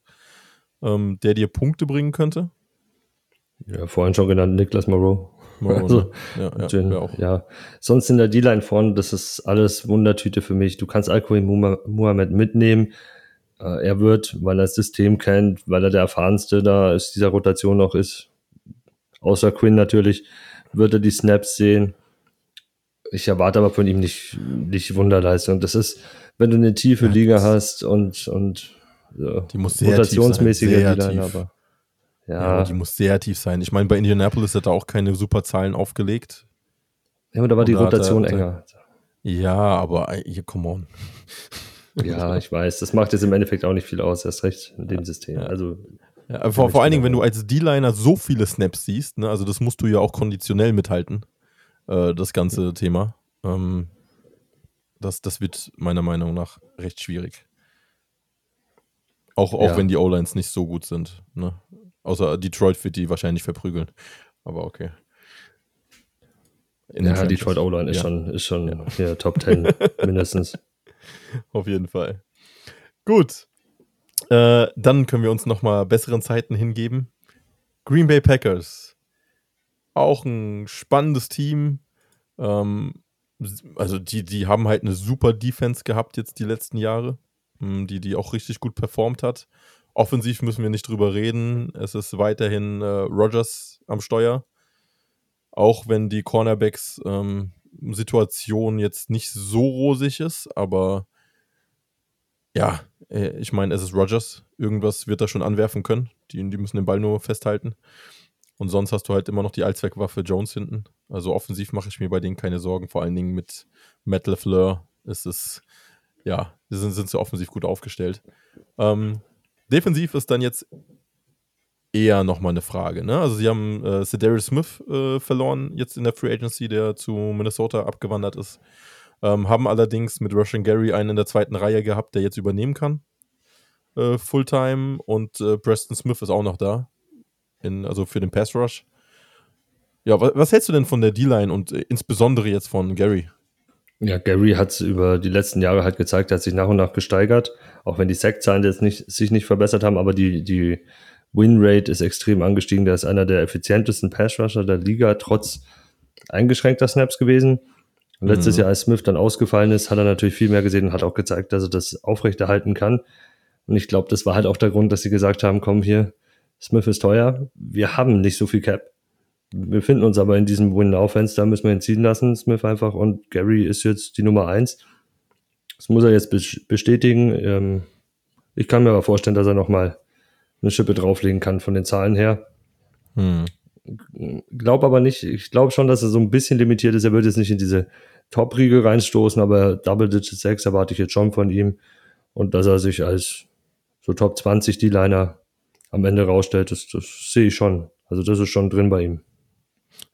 ähm, der dir Punkte bringen könnte? Ja, vorhin schon genannt, Niklas Moreau. Moreau [LAUGHS] also, ja, ja, den, ja, sonst in der D-Line vorne, das ist alles Wundertüte für mich. Du kannst Alkohol Muhammad mitnehmen. Äh, er wird, weil er das System kennt, weil er der erfahrenste da ist, dieser Rotation noch ist, außer Quinn natürlich, wird er die Snaps sehen. Ich erwarte aber von ihm nicht, nicht Wunderleistung. Das ist, wenn du eine tiefe ja, Liga hast und, und ja, die muss sehr rotationsmäßige tief sein, sehr tief. aber ja. ja. die muss sehr tief sein. Ich meine, bei Indianapolis hat er auch keine super Zahlen aufgelegt. Ja, aber da war die Rotation er, enger. Ja, aber hier, come on. [LAUGHS] Ja, ich weiß. Das macht jetzt im Endeffekt auch nicht viel aus, erst recht in dem System. Also ja, vor, vor allen Dingen, wenn du als D-Liner so viele Snaps siehst, ne, also das musst du ja auch konditionell mithalten, äh, das ganze Thema. Ähm, das, das wird meiner Meinung nach recht schwierig. Auch, auch ja. wenn die O-Lines nicht so gut sind. Ne? Außer Detroit wird die wahrscheinlich verprügeln. Aber okay. In ja, Detroit O-Line ist ja. schon, ist schon ja. hier Top 10 [LAUGHS] mindestens. Auf jeden Fall. Gut. Äh, dann können wir uns nochmal besseren Zeiten hingeben. Green Bay Packers. Auch ein spannendes Team. Ähm, also die, die haben halt eine super Defense gehabt jetzt die letzten Jahre, hm, die, die auch richtig gut performt hat. Offensiv müssen wir nicht drüber reden. Es ist weiterhin äh, Rogers am Steuer. Auch wenn die Cornerbacks ähm, Situation jetzt nicht so rosig ist, aber ja, äh, ich meine, es ist Rogers. Irgendwas wird er schon anwerfen können. Die, die müssen den Ball nur festhalten. Und sonst hast du halt immer noch die Allzweckwaffe Jones hinten. Also offensiv mache ich mir bei denen keine Sorgen. Vor allen Dingen mit Matt LeFleur ist es, ja, sind, sind sie offensiv gut aufgestellt. Ähm, Defensiv ist dann jetzt eher nochmal eine Frage. Ne? Also sie haben äh, Cedarius Smith äh, verloren, jetzt in der Free Agency, der zu Minnesota abgewandert ist. Ähm, haben allerdings mit Russian Gary einen in der zweiten Reihe gehabt, der jetzt übernehmen kann. Äh, Fulltime und äh, Preston Smith ist auch noch da. In, also für den Pass Rush. Ja, was, was hältst du denn von der D-Line und äh, insbesondere jetzt von Gary? Ja, Gary hat es über die letzten Jahre halt gezeigt, hat sich nach und nach gesteigert, auch wenn die Sackzahlen jetzt nicht, sich nicht verbessert haben, aber die, die Winrate ist extrem angestiegen. Der ist einer der effizientesten Pass-Rusher der Liga, trotz eingeschränkter Snaps gewesen. Und letztes mhm. Jahr, als Smith dann ausgefallen ist, hat er natürlich viel mehr gesehen und hat auch gezeigt, dass er das aufrechterhalten kann. Und ich glaube, das war halt auch der Grund, dass sie gesagt haben, komm hier, Smith ist teuer, wir haben nicht so viel Cap wir finden uns aber in diesem Win-Now-Fenster, müssen wir ihn ziehen lassen, Smith einfach. Und Gary ist jetzt die Nummer eins. Das muss er jetzt bestätigen. Ähm, ich kann mir aber vorstellen, dass er nochmal eine Schippe drauflegen kann von den Zahlen her. Hm. Glaub aber nicht, ich glaube schon, dass er so ein bisschen limitiert ist. Er wird jetzt nicht in diese Top-Riege reinstoßen, aber Double-Digit 6 erwarte ich jetzt schon von ihm. Und dass er sich als so Top 20 D-Liner am Ende rausstellt, das, das sehe ich schon. Also das ist schon drin bei ihm.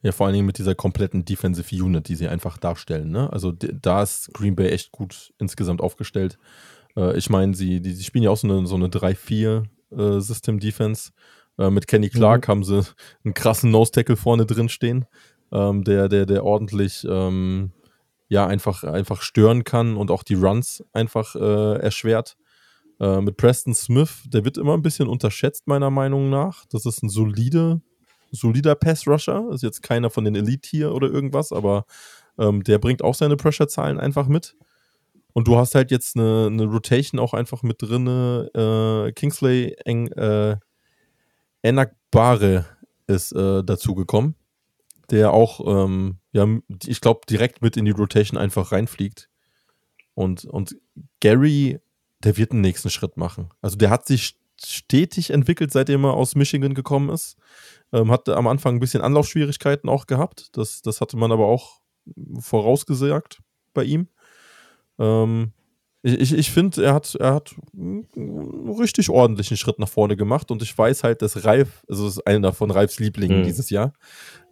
Ja, vor allen Dingen mit dieser kompletten Defensive Unit, die sie einfach darstellen. Ne? Also da ist Green Bay echt gut insgesamt aufgestellt. Äh, ich meine, sie, die, sie spielen ja auch so eine, so eine 3-4-System-Defense. Äh, äh, mit Kenny Clark mhm. haben sie einen krassen Nose-Tackle vorne drin stehen, ähm, der, der, der ordentlich ähm, ja, einfach, einfach stören kann und auch die Runs einfach äh, erschwert. Äh, mit Preston Smith, der wird immer ein bisschen unterschätzt, meiner Meinung nach. Das ist ein solide solider Pass-Rusher. Ist jetzt keiner von den Elite hier oder irgendwas, aber ähm, der bringt auch seine Pressure-Zahlen einfach mit. Und du hast halt jetzt eine, eine Rotation auch einfach mit drin. Äh, Kingsley Eng, äh, Enakbare ist äh, dazugekommen, der auch, ähm, ja, ich glaube, direkt mit in die Rotation einfach reinfliegt. Und, und Gary, der wird einen nächsten Schritt machen. Also der hat sich stetig entwickelt, seitdem er aus Michigan gekommen ist. Ähm, hatte am Anfang ein bisschen Anlaufschwierigkeiten auch gehabt. Das, das hatte man aber auch vorausgesagt bei ihm. Ähm, ich ich, ich finde, er hat, er hat einen richtig ordentlichen Schritt nach vorne gemacht und ich weiß halt, dass Ralf, also das ist einer von Ralfs Lieblingen mhm. dieses Jahr.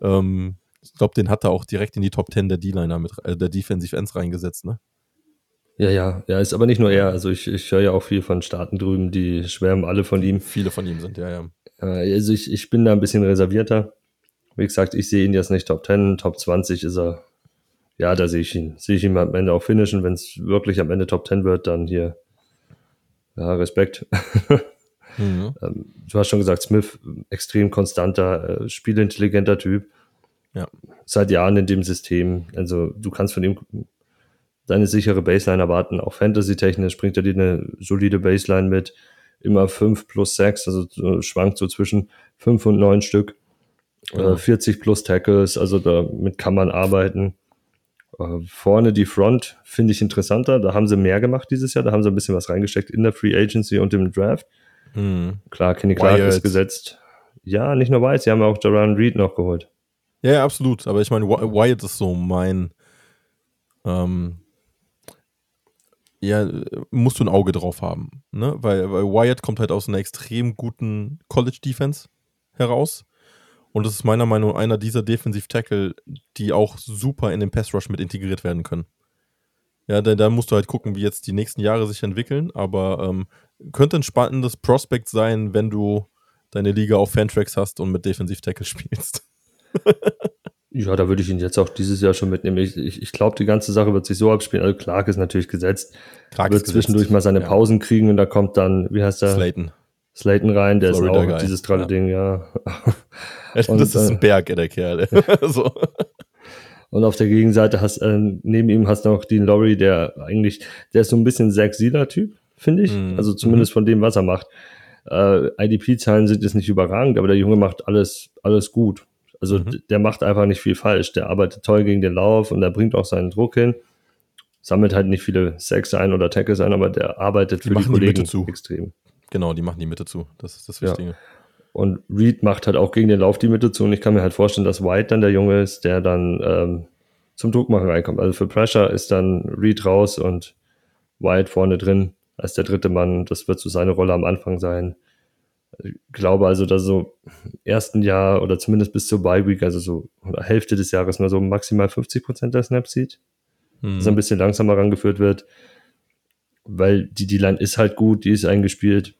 Ähm, ich glaube, den hat er auch direkt in die Top 10 der D-Liner mit äh, der Defensive Ends reingesetzt, ne? Ja, ja, ja, ist aber nicht nur er. Also ich, ich höre ja auch viel von Staaten drüben, die schwärmen alle von ihm. Viele von ihm sind, ja, ja. Also ich, ich bin da ein bisschen reservierter. Wie gesagt, ich sehe ihn jetzt nicht Top 10, Top 20 ist er. Ja, da sehe ich ihn. Sehe ich ihn am Ende auch finishen. Wenn es wirklich am Ende Top 10 wird, dann hier, ja, Respekt. Mhm. [LAUGHS] Ähm, du hast schon gesagt, Smith, extrem konstanter, äh, spielintelligenter Typ. Ja. Seit Jahren in dem System. Also du kannst von ihm deine sichere Baseline erwarten. Auch Fantasy-technisch bringt er dir eine solide Baseline mit immer fünf plus sechs, also schwankt so zwischen fünf und neun Stück. Ja. Äh, 40 plus Tackles, also damit kann man arbeiten. Äh, vorne die Front finde ich interessanter. Da haben sie mehr gemacht dieses Jahr. Da haben sie ein bisschen was reingesteckt in der Free Agency und im Draft. Mhm. Klar, Kenny Clark Wyatt. ist gesetzt. Ja, nicht nur Wyatt, sie haben auch Jaron Reed noch geholt. Ja, ja, absolut. Aber ich meine, Wyatt ist so mein, ähm, ja, musst du ein Auge drauf haben. Ne? Weil, weil Wyatt kommt halt aus einer extrem guten College-Defense heraus. Und das ist meiner Meinung nach einer dieser Defensiv-Tackle, die auch super in den Pass-Rush mit integriert werden können. Ja, da, da, musst du halt gucken, wie jetzt die nächsten Jahre sich entwickeln. Aber ähm, könnte ein spannendes Prospekt sein, wenn du deine Liga auf Fantracks hast und mit Defensiv-Tackle [LAUGHS] spielst. Ja, da würde ich ihn jetzt auch dieses Jahr schon mitnehmen. Ich, ich, ich glaube, die ganze Sache wird sich so abspielen. Also Clark ist natürlich gesetzt. Clark wird zwischendurch gesetzt. mal seine Pausen kriegen und da kommt dann, wie heißt der? Slayton. Slayton rein, der Florida ist auch Guy. dieses tolle ja. Ding, ja. [LAUGHS] und, das ist ein Berg, der Kerl. [LAUGHS] [LAUGHS] so. Und auf der Gegenseite hast äh, neben ihm hast du noch Dean Laurie, der eigentlich, der ist so ein bisschen Zack Sealer-Typ, finde ich. Mm. Also zumindest mm. von dem, was er macht. Äh, IDP-Zahlen sind jetzt nicht überragend, aber der Junge macht alles, alles gut. Also mhm. der macht einfach nicht viel falsch. Der arbeitet toll gegen den Lauf und der bringt auch seinen Druck hin. Sammelt halt nicht viele Sacks ein oder Tackles ein, aber der arbeitet die für die Kollegen die extrem. Genau, die machen die Mitte zu. Das ist das Wichtige. Ja. Und Reed macht halt auch gegen den Lauf die Mitte zu. Und ich kann mir halt vorstellen, dass White dann der Junge ist, der dann ähm, zum Druckmachen reinkommt. Also für Pressure ist dann Reed raus und White vorne drin als der dritte Mann. Das wird so seine Rolle am Anfang sein. Ich glaube also, dass so im ersten Jahr oder zumindest bis zur Bye Week, also so Hälfte des Jahres nur so maximal 50 Prozent der Snaps sieht. Hm. Dass er ein bisschen langsamer rangeführt wird, weil die D-Line ist halt gut, die ist eingespielt.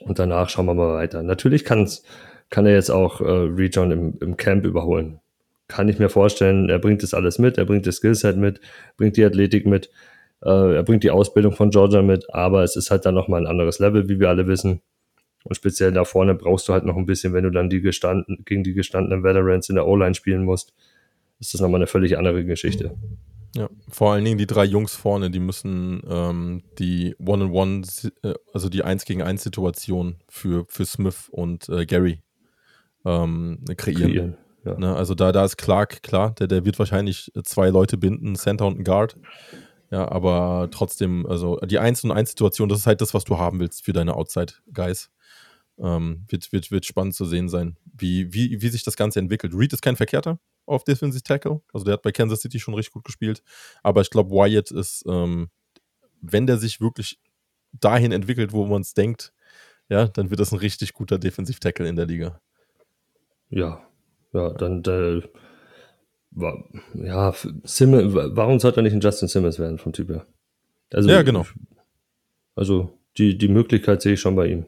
Und danach schauen wir mal weiter. Natürlich kann's, kann er jetzt auch äh, Rejoin im, im Camp überholen. Kann ich mir vorstellen, er bringt das alles mit, er bringt das Skillset mit, bringt die Athletik mit, äh, er bringt die Ausbildung von Georgia mit, aber es ist halt dann nochmal ein anderes Level, wie wir alle wissen. Und speziell da vorne brauchst du halt noch ein bisschen, wenn du dann die gestanden, gegen die gestandenen Veterans in der O-Line spielen musst, ist das nochmal eine völlig andere Geschichte. Ja, vor allen Dingen die drei Jungs vorne, die müssen ähm, die One-on-One, äh, also die 1 gegen 1 Situation für, für Smith und äh, Gary ähm, kreieren. kreieren ja. ne, also da, da ist Clark, klar, der, der wird wahrscheinlich zwei Leute binden, Center und ein Guard. Ja, aber trotzdem, also die 1 und 1 Situation, das ist halt das, was du haben willst für deine Outside-Guys. Ähm, wird, wird, wird spannend zu sehen sein, wie, wie, wie sich das Ganze entwickelt. Reed ist kein Verkehrter auf Defensive Tackle. Also der hat bei Kansas City schon richtig gut gespielt. Aber ich glaube, Wyatt ist, ähm, wenn der sich wirklich dahin entwickelt, wo man es denkt, ja, dann wird das ein richtig guter Defensive Tackle in der Liga. Ja, ja, dann äh, ja, Simmons, warum sollte er nicht ein Justin Simmons werden vom Typ her? Also, ja, genau. Also die, die Möglichkeit sehe ich schon bei ihm.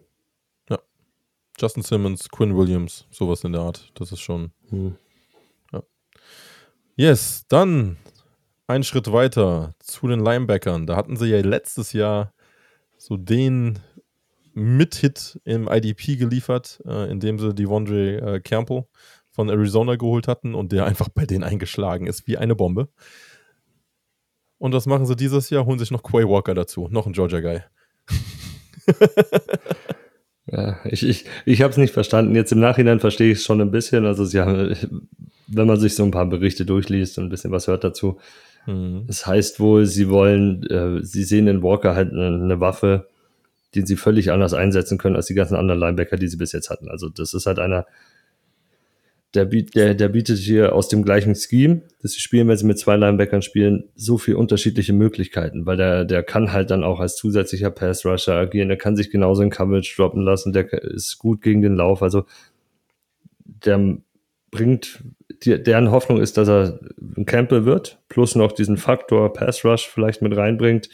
Justin Simmons, Quinn Williams, sowas in der Art. Das ist schon. Hm. Ja. Yes, dann ein Schritt weiter zu den Linebackern. Da hatten sie ja letztes Jahr so den Mit-Hit im IDP geliefert, äh, indem sie die Vondre äh, Campbell von Arizona geholt hatten und der einfach bei denen eingeschlagen ist wie eine Bombe. Und was machen sie dieses Jahr? Holen sich noch Quay Walker dazu, noch ein Georgia Guy. [LAUGHS] Ja, ich, ich, ich habe es nicht verstanden. Jetzt im Nachhinein verstehe ich es schon ein bisschen. Also sie haben, wenn man sich so ein paar Berichte durchliest und ein bisschen was hört dazu, mhm. das heißt wohl, sie wollen, äh, sie sehen in Walker halt eine, eine, Waffe, die sie völlig anders einsetzen können als die ganzen anderen Linebacker, die sie bis jetzt hatten. Also das ist halt einer, der, der, der bietet hier aus dem gleichen Scheme, dass sie spielen, wenn sie mit zwei Linebackern spielen, so viel unterschiedliche Möglichkeiten, weil der, der kann halt dann auch als zusätzlicher Pass-Rusher agieren, der kann sich genauso in Coverage droppen lassen, der ist gut gegen den Lauf, also der bringt, die, deren Hoffnung ist, dass er ein Campbell wird, plus noch diesen Faktor Pass-Rush vielleicht mit reinbringt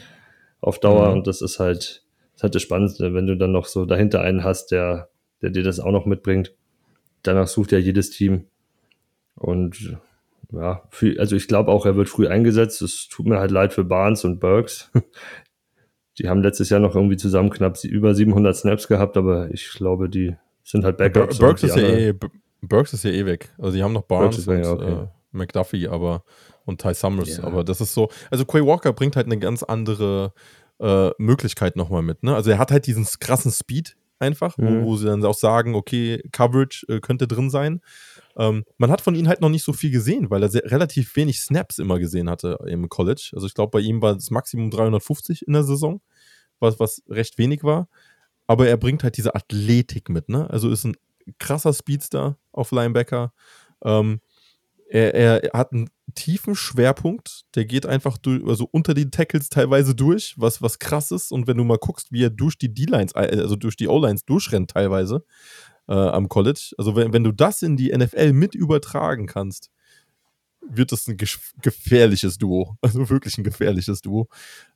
auf Dauer mhm. und das ist halt, das ist halt das Spannendste, wenn du dann noch so dahinter einen hast, der, der dir das auch noch mitbringt danach sucht ja jedes Team. Und ja, für, also ich glaube auch, er wird früh eingesetzt. Es tut mir halt leid für Barnes und Burks. [LAUGHS] Die haben letztes Jahr noch irgendwie zusammen knapp über 700 Snaps gehabt, aber ich glaube, die sind halt Backups. Burks ist, ja eh, Burks ist ja eh weg. Also die haben noch Barnes und ja, okay. äh, McDuffie aber, und Ty Summers. Ja. Aber das ist so, also Quay Walker bringt halt eine ganz andere äh, Möglichkeit nochmal mit. Ne? Also er hat halt diesen krassen Speed, einfach, mhm. wo, wo, sie dann auch sagen, okay, Coverage äh, könnte drin sein. Ähm, man hat von ihm halt noch nicht so viel gesehen, weil er sehr, relativ wenig Snaps immer gesehen hatte im College. Also ich glaube, bei ihm war das Maximum 350 in der Saison, was, was recht wenig war. Aber er bringt halt diese Athletik mit, ne? Also ist ein krasser Speedster auf Linebacker. Ähm, er, er, hat einen tiefen Schwerpunkt, der geht einfach durch, also unter den Tackles teilweise durch, was, was krass ist. Und wenn du mal guckst, wie er durch die D-Lines, äh, also durch die O-Lines durchrennt teilweise äh, am College, also wenn, wenn du das in die NFL mit übertragen kannst, wird das ein gefährliches Duo. [LAUGHS] Also wirklich ein gefährliches Duo.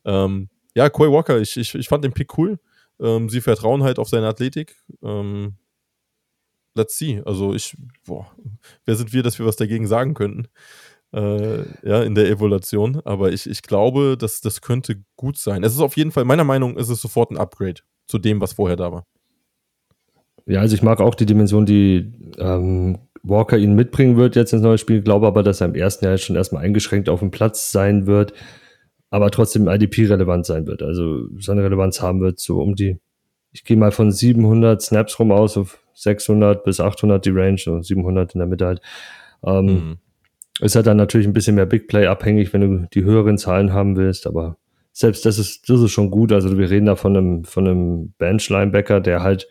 Ähm, ja, Coy Walker, ich, ich, ich fand den Pick cool. Ähm, sie vertrauen halt auf seine Athletik. Ähm, let's see. Also ich, boah, wer sind wir, dass wir was dagegen sagen könnten? Äh, ja, in der Evaluation. Aber ich, ich glaube, dass das könnte gut sein. Es ist auf jeden Fall, meiner Meinung ist es sofort ein Upgrade zu dem, was vorher da war. Ja, also ich mag auch die Dimension, die ähm, Walker ihn mitbringen wird jetzt ins neue Spiel, glaube aber, dass er im ersten Jahr schon erstmal eingeschränkt auf dem Platz sein wird, aber trotzdem IDP relevant sein wird. Also seine Relevanz haben wird, so um die, ich gehe mal von 700 Snaps rum aus, auf 600 bis 800 die Range, so 700 in der Mitte halt. Ähm, mhm. Ist halt dann natürlich ein bisschen mehr Big Play abhängig, wenn du die höheren Zahlen haben willst, aber selbst das ist, das ist schon gut. Also wir reden da von einem, von einem Bench-Linebacker, der halt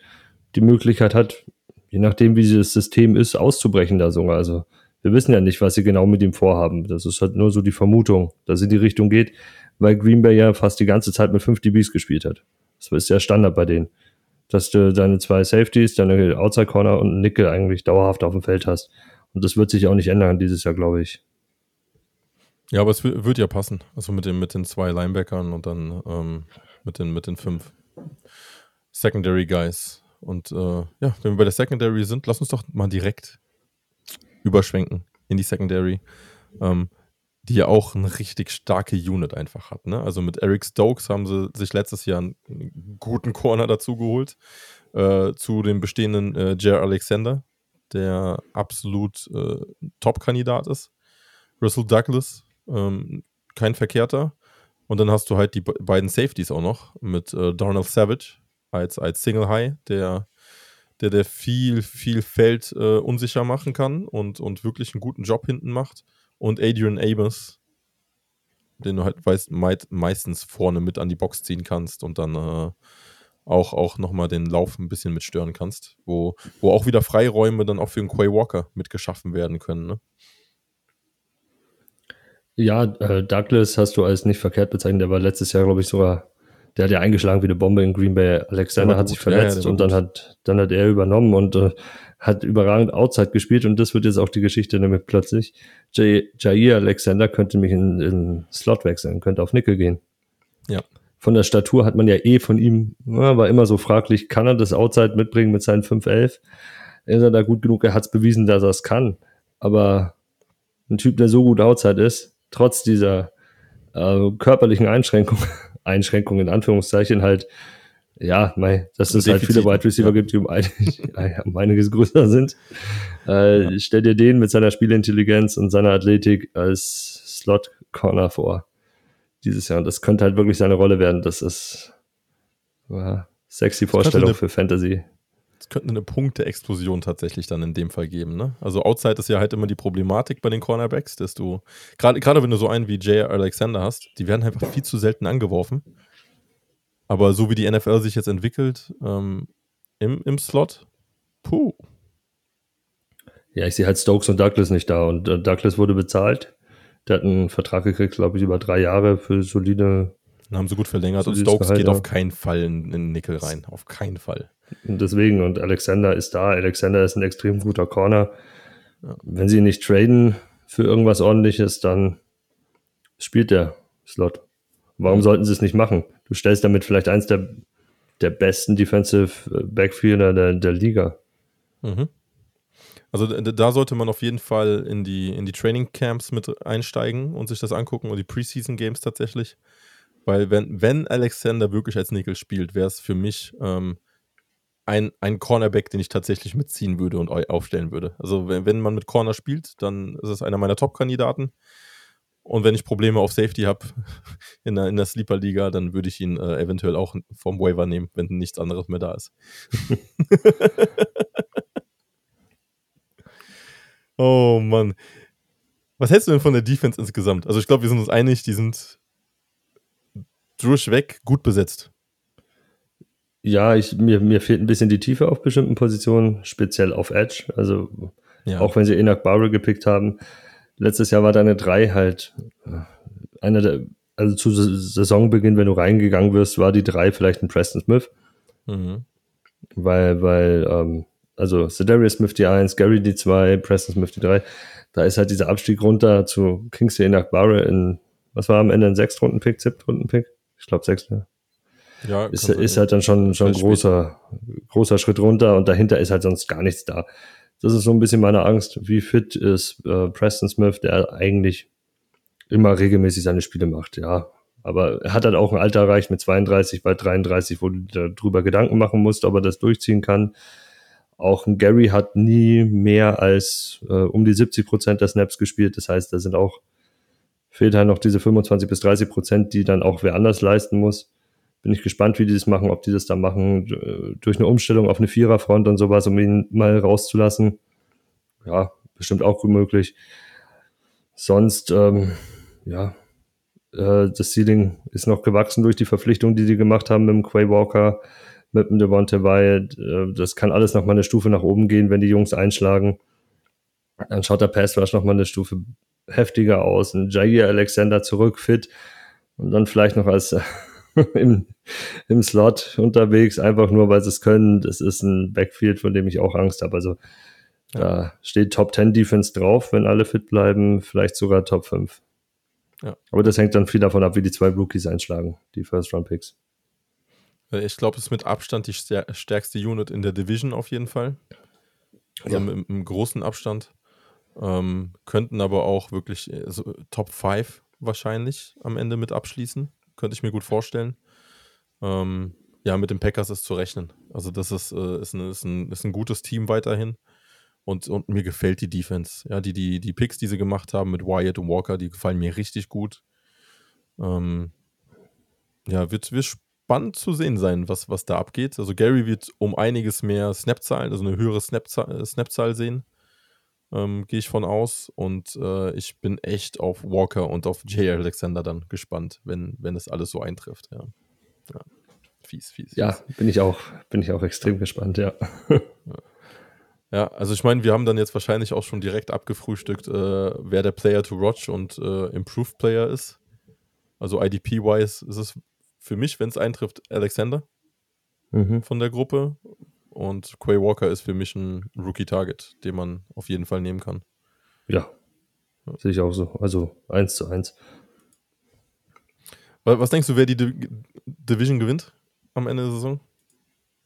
die Möglichkeit hat, je nachdem, wie das System ist, auszubrechen da sogar. Also wir wissen ja nicht, was sie genau mit ihm vorhaben. Das ist halt nur so die Vermutung, dass in die Richtung geht, weil Green Bay ja fast die ganze Zeit mit 5 DBs gespielt hat. Das ist ja Standard bei denen dass du deine zwei Safeties, deine Outside Corner und Nickel eigentlich dauerhaft auf dem Feld hast. Und das wird sich auch nicht ändern dieses Jahr, glaube ich. Ja, aber es wird ja passen. Also mit den, mit den zwei Linebackern und dann ähm, mit, den, mit den fünf Secondary Guys. Und äh, ja, wenn wir bei der Secondary sind, lass uns doch mal direkt überschwenken in die Secondary, ähm, die ja auch eine richtig starke Unit einfach hat. Ne? Also mit Eric Stokes haben sie sich letztes Jahr einen guten Corner dazu geholt, äh, zu dem bestehenden äh, Jer Alexander, der absolut äh, Top-Kandidat ist. Russell Douglas, ähm, kein Verkehrter. Und dann hast du halt die beiden Safeties auch noch mit äh, Donald Savage als, als Single High, der, der, der viel, viel Feld äh, unsicher machen kann und, und wirklich einen guten Job hinten macht. Und Adrian Amos, den du halt weißt, meistens vorne mit an die Box ziehen kannst und dann äh, auch, auch nochmal den Lauf ein bisschen mitstören kannst, wo, wo auch wieder Freiräume dann auch für einen Quay Walker mitgeschaffen werden können. Ne? Ja, äh, Douglas hast du als nicht verkehrt bezeichnet, der war letztes Jahr, glaube ich, sogar, der hat ja eingeschlagen wie eine Bombe in Green Bay. Alexander hat sich verletzt ja, ja, und dann hat, dann hat er übernommen und äh, hat überragend Outside gespielt und das wird jetzt auch die Geschichte damit plötzlich. Jair Alexander könnte mich in, in Slot wechseln, könnte auf Nickel gehen. Ja. Von der Statur hat man ja eh von ihm, war immer so fraglich, kann er das Outside mitbringen mit seinen 5'11? Ist er da gut genug? Er hat es bewiesen, dass er es kann. Aber ein Typ, der so gut Outside ist, trotz dieser äh, körperlichen Einschränkung, [LAUGHS] Einschränkung in Anführungszeichen halt, ja, mei, dass es halt viele Wide Receiver ja. gibt, die um, ein, [LAUGHS] um einiges größer sind. Äh, ja. Stell dir den mit seiner Spielintelligenz und seiner Athletik als Slot Corner vor dieses Jahr. Und das könnte halt wirklich seine Rolle werden. Das ist ja, sexy Vorstellung für Fantasy. Es könnte eine Punkte-Explosion tatsächlich dann in dem Fall geben. Ne? Also Outside ist ja halt immer die Problematik bei den Cornerbacks, dass du, gerade wenn du so einen wie Jay Alexander hast, die werden einfach viel zu selten angeworfen. Aber so wie die NFL sich jetzt entwickelt, ähm, im, im Slot, puh. Ja, ich sehe halt Stokes und Douglas nicht da. Und äh, Douglas wurde bezahlt. Der hat einen Vertrag gekriegt, glaube ich, über drei Jahre für solide. Dann haben sie gut verlängert und Stokes Gehalt, geht ja. auf keinen Fall in, in Nickel rein. Auf keinen Fall. Und deswegen, und Alexander ist da. Alexander ist ein extrem guter Corner. Wenn sie ihn nicht traden für irgendwas ordentliches, dann spielt der Slot. Warum sollten sie es nicht machen? Du stellst damit vielleicht eins der, der besten Defensive Backfielder der, der Liga. Mhm. Also da sollte man auf jeden Fall in die, in die Training Camps mit einsteigen und sich das angucken und die Preseason Games tatsächlich. Weil wenn, wenn Alexander wirklich als Nickel spielt, wäre es für mich ähm, ein, ein Cornerback, den ich tatsächlich mitziehen würde und aufstellen würde. Also wenn, wenn man mit Corner spielt, dann ist es einer meiner Top-Kandidaten. Und wenn ich Probleme auf Safety habe [LAUGHS] in der, in der Sleeper-Liga, dann würde ich ihn äh, eventuell auch vom Waiver nehmen, wenn nichts anderes mehr da ist. [LAUGHS] oh Mann. Was hältst du denn von der Defense insgesamt? Also ich glaube, wir sind uns einig, die sind durchweg gut besetzt. Ja, ich, mir, mir fehlt ein bisschen die Tiefe auf bestimmten Positionen, speziell auf Edge. Also ja. auch wenn sie Enoch Barber gepickt haben. Letztes Jahr war deine drei halt äh, einer der, also zu Saisonbeginn, wenn du reingegangen wirst, war die drei vielleicht ein Preston Smith. Mhm. Weil, weil, ähm, also Cedarius Smith die 1, Gary die 2, Preston Smith die 3. Da ist halt dieser Abstieg runter zu Kingsley Enoch Barber in, was war am Ende ein Sechstrunden-Pick, Siebtrunden-Pick? Ich glaube sechs, ne? Ja, ist, ist halt dann schon, schon ein großer, großer Schritt runter und dahinter ist halt sonst gar nichts da. Das ist so ein bisschen meine Angst. Wie fit ist äh, Preston Smith, der eigentlich immer regelmäßig seine Spiele macht, ja. Aber er hat halt auch ein Alter erreicht mit 32, bei 33, wo du darüber Gedanken machen musst, ob er das durchziehen kann. Auch ein Gary hat nie mehr als äh, um die 70 Prozent der Snaps gespielt. Das heißt, da sind auch, fehlt halt noch diese 25 bis 30 Prozent, die dann auch wer anders leisten muss bin ich gespannt, wie die das machen, ob die das da machen, äh, durch eine Umstellung auf eine Viererfront und sowas, um ihn mal rauszulassen. Ja, bestimmt auch gut möglich. Sonst, ähm, ja, äh, das Ceiling ist noch gewachsen durch die Verpflichtung, die die gemacht haben mit dem Quay Walker, mit dem Devonta Wyatt. Äh, das kann alles noch mal eine Stufe nach oben gehen, wenn die Jungs einschlagen. Dann schaut der Pass Rush noch mal eine Stufe heftiger aus. Ein Jair Alexander zurück, fit. Und dann vielleicht noch als [LAUGHS] im, im Slot unterwegs, einfach nur, weil sie es können. Das ist ein Backfield, von dem ich auch Angst habe. Also ja. da steht Top 10 Defense drauf, wenn alle fit bleiben, vielleicht sogar Top 5. Ja. Aber das hängt dann viel davon ab, wie die zwei Rookies einschlagen, die First-Round-Picks. Ich glaube, es ist mit Abstand die stärkste Unit in der Division auf jeden Fall. Also ja. im, im, großen Abstand. Ähm, könnten aber auch wirklich äh, so Top 5 wahrscheinlich am Ende mit abschließen. Könnte ich mir gut vorstellen. Ähm, ja, mit den Packers ist zu rechnen. Also, das ist, äh, ist, ein, ist, ein, ist ein gutes Team weiterhin. Und, und mir gefällt die Defense. Ja, die, die, die Picks, die sie gemacht haben mit Wyatt und Walker, die gefallen mir richtig gut. Ähm, ja, wird, wird spannend zu sehen sein, was, was da abgeht. Also Gary wird um einiges mehr Snapzahlen, also eine höhere Snapzahl, Snapzahl sehen. Ähm, Gehe ich von aus. Und äh, ich bin echt auf Walker und auf Jay Alexander dann gespannt, wenn, wenn es alles so eintrifft. Ja. ja. Fies, fies. Ja, bin ich auch, bin ich auch extrem gespannt, ja. ja. Also ich meine, wir haben dann jetzt wahrscheinlich auch schon direkt abgefrühstückt, äh, wer der Player to Watch und äh, Improved Player ist. Also IDP-wise ist es für mich, wenn es eintrifft, Alexander mhm. von der Gruppe. Und Quay Walker ist für mich ein Rookie-Target, den man auf jeden Fall nehmen kann. Ja, ja. sehe ich auch so. Also 1 zu 1. Was denkst du, wer die Division gewinnt am Ende der Saison?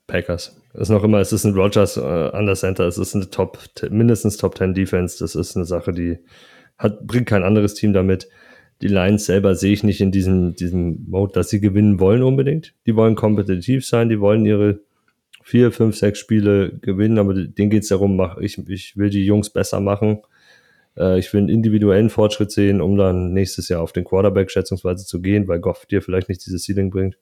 Packers. Ist noch immer, es ist ein Rogers äh, an der Center, es ist eine Top, mindestens Top 10 Defense. Das ist eine Sache, die hat, bringt kein anderes Team damit. Die Lions selber sehe ich nicht in diesem, diesem Mode, dass sie gewinnen wollen unbedingt. Die wollen kompetitiv sein, die wollen ihre vier, fünf, sechs Spiele gewinnen, aber denen geht es darum, mach, ich, ich will die Jungs besser machen. Äh, ich will einen individuellen Fortschritt sehen, um dann nächstes Jahr auf den Quarterback schätzungsweise zu gehen, weil Goff dir vielleicht nicht dieses Ceiling bringt.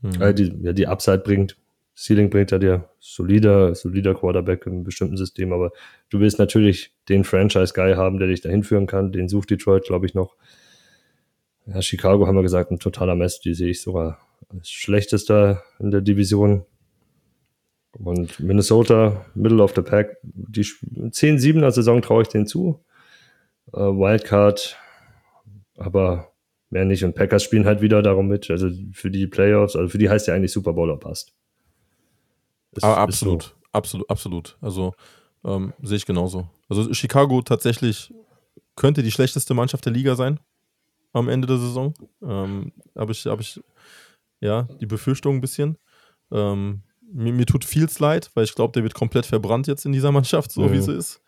Mhm. Äh, die, ja, die Upside bringt. Ceiling bringt er dir solider, solider Quarterback einem bestimmten System, aber du willst natürlich den Franchise-Guy haben, der dich dahin führen kann. Den sucht Detroit, glaube ich, noch. Ja, Chicago haben wir gesagt, ein totaler Mess. Die sehe ich sogar als schlechtester in der Division. Und Minnesota, Middle of the Pack, die 10-7er Saison traue ich denen zu. Äh, Wildcard, aber mehr nicht. Und Packers spielen halt wieder darum mit. Also für die Playoffs, also für die heißt ja eigentlich Super Bowl passt. Ist, Aber absolut, so. absolut, absolut. Also ähm, sehe ich genauso. Also Chicago tatsächlich könnte die schlechteste Mannschaft der Liga sein am Ende der Saison. Ähm, Habe ich, hab ich ja die Befürchtung ein bisschen. Ähm, mir, mir, tut Fields leid, weil ich glaube, der wird komplett verbrannt jetzt in dieser Mannschaft, so mhm. wie sie ist.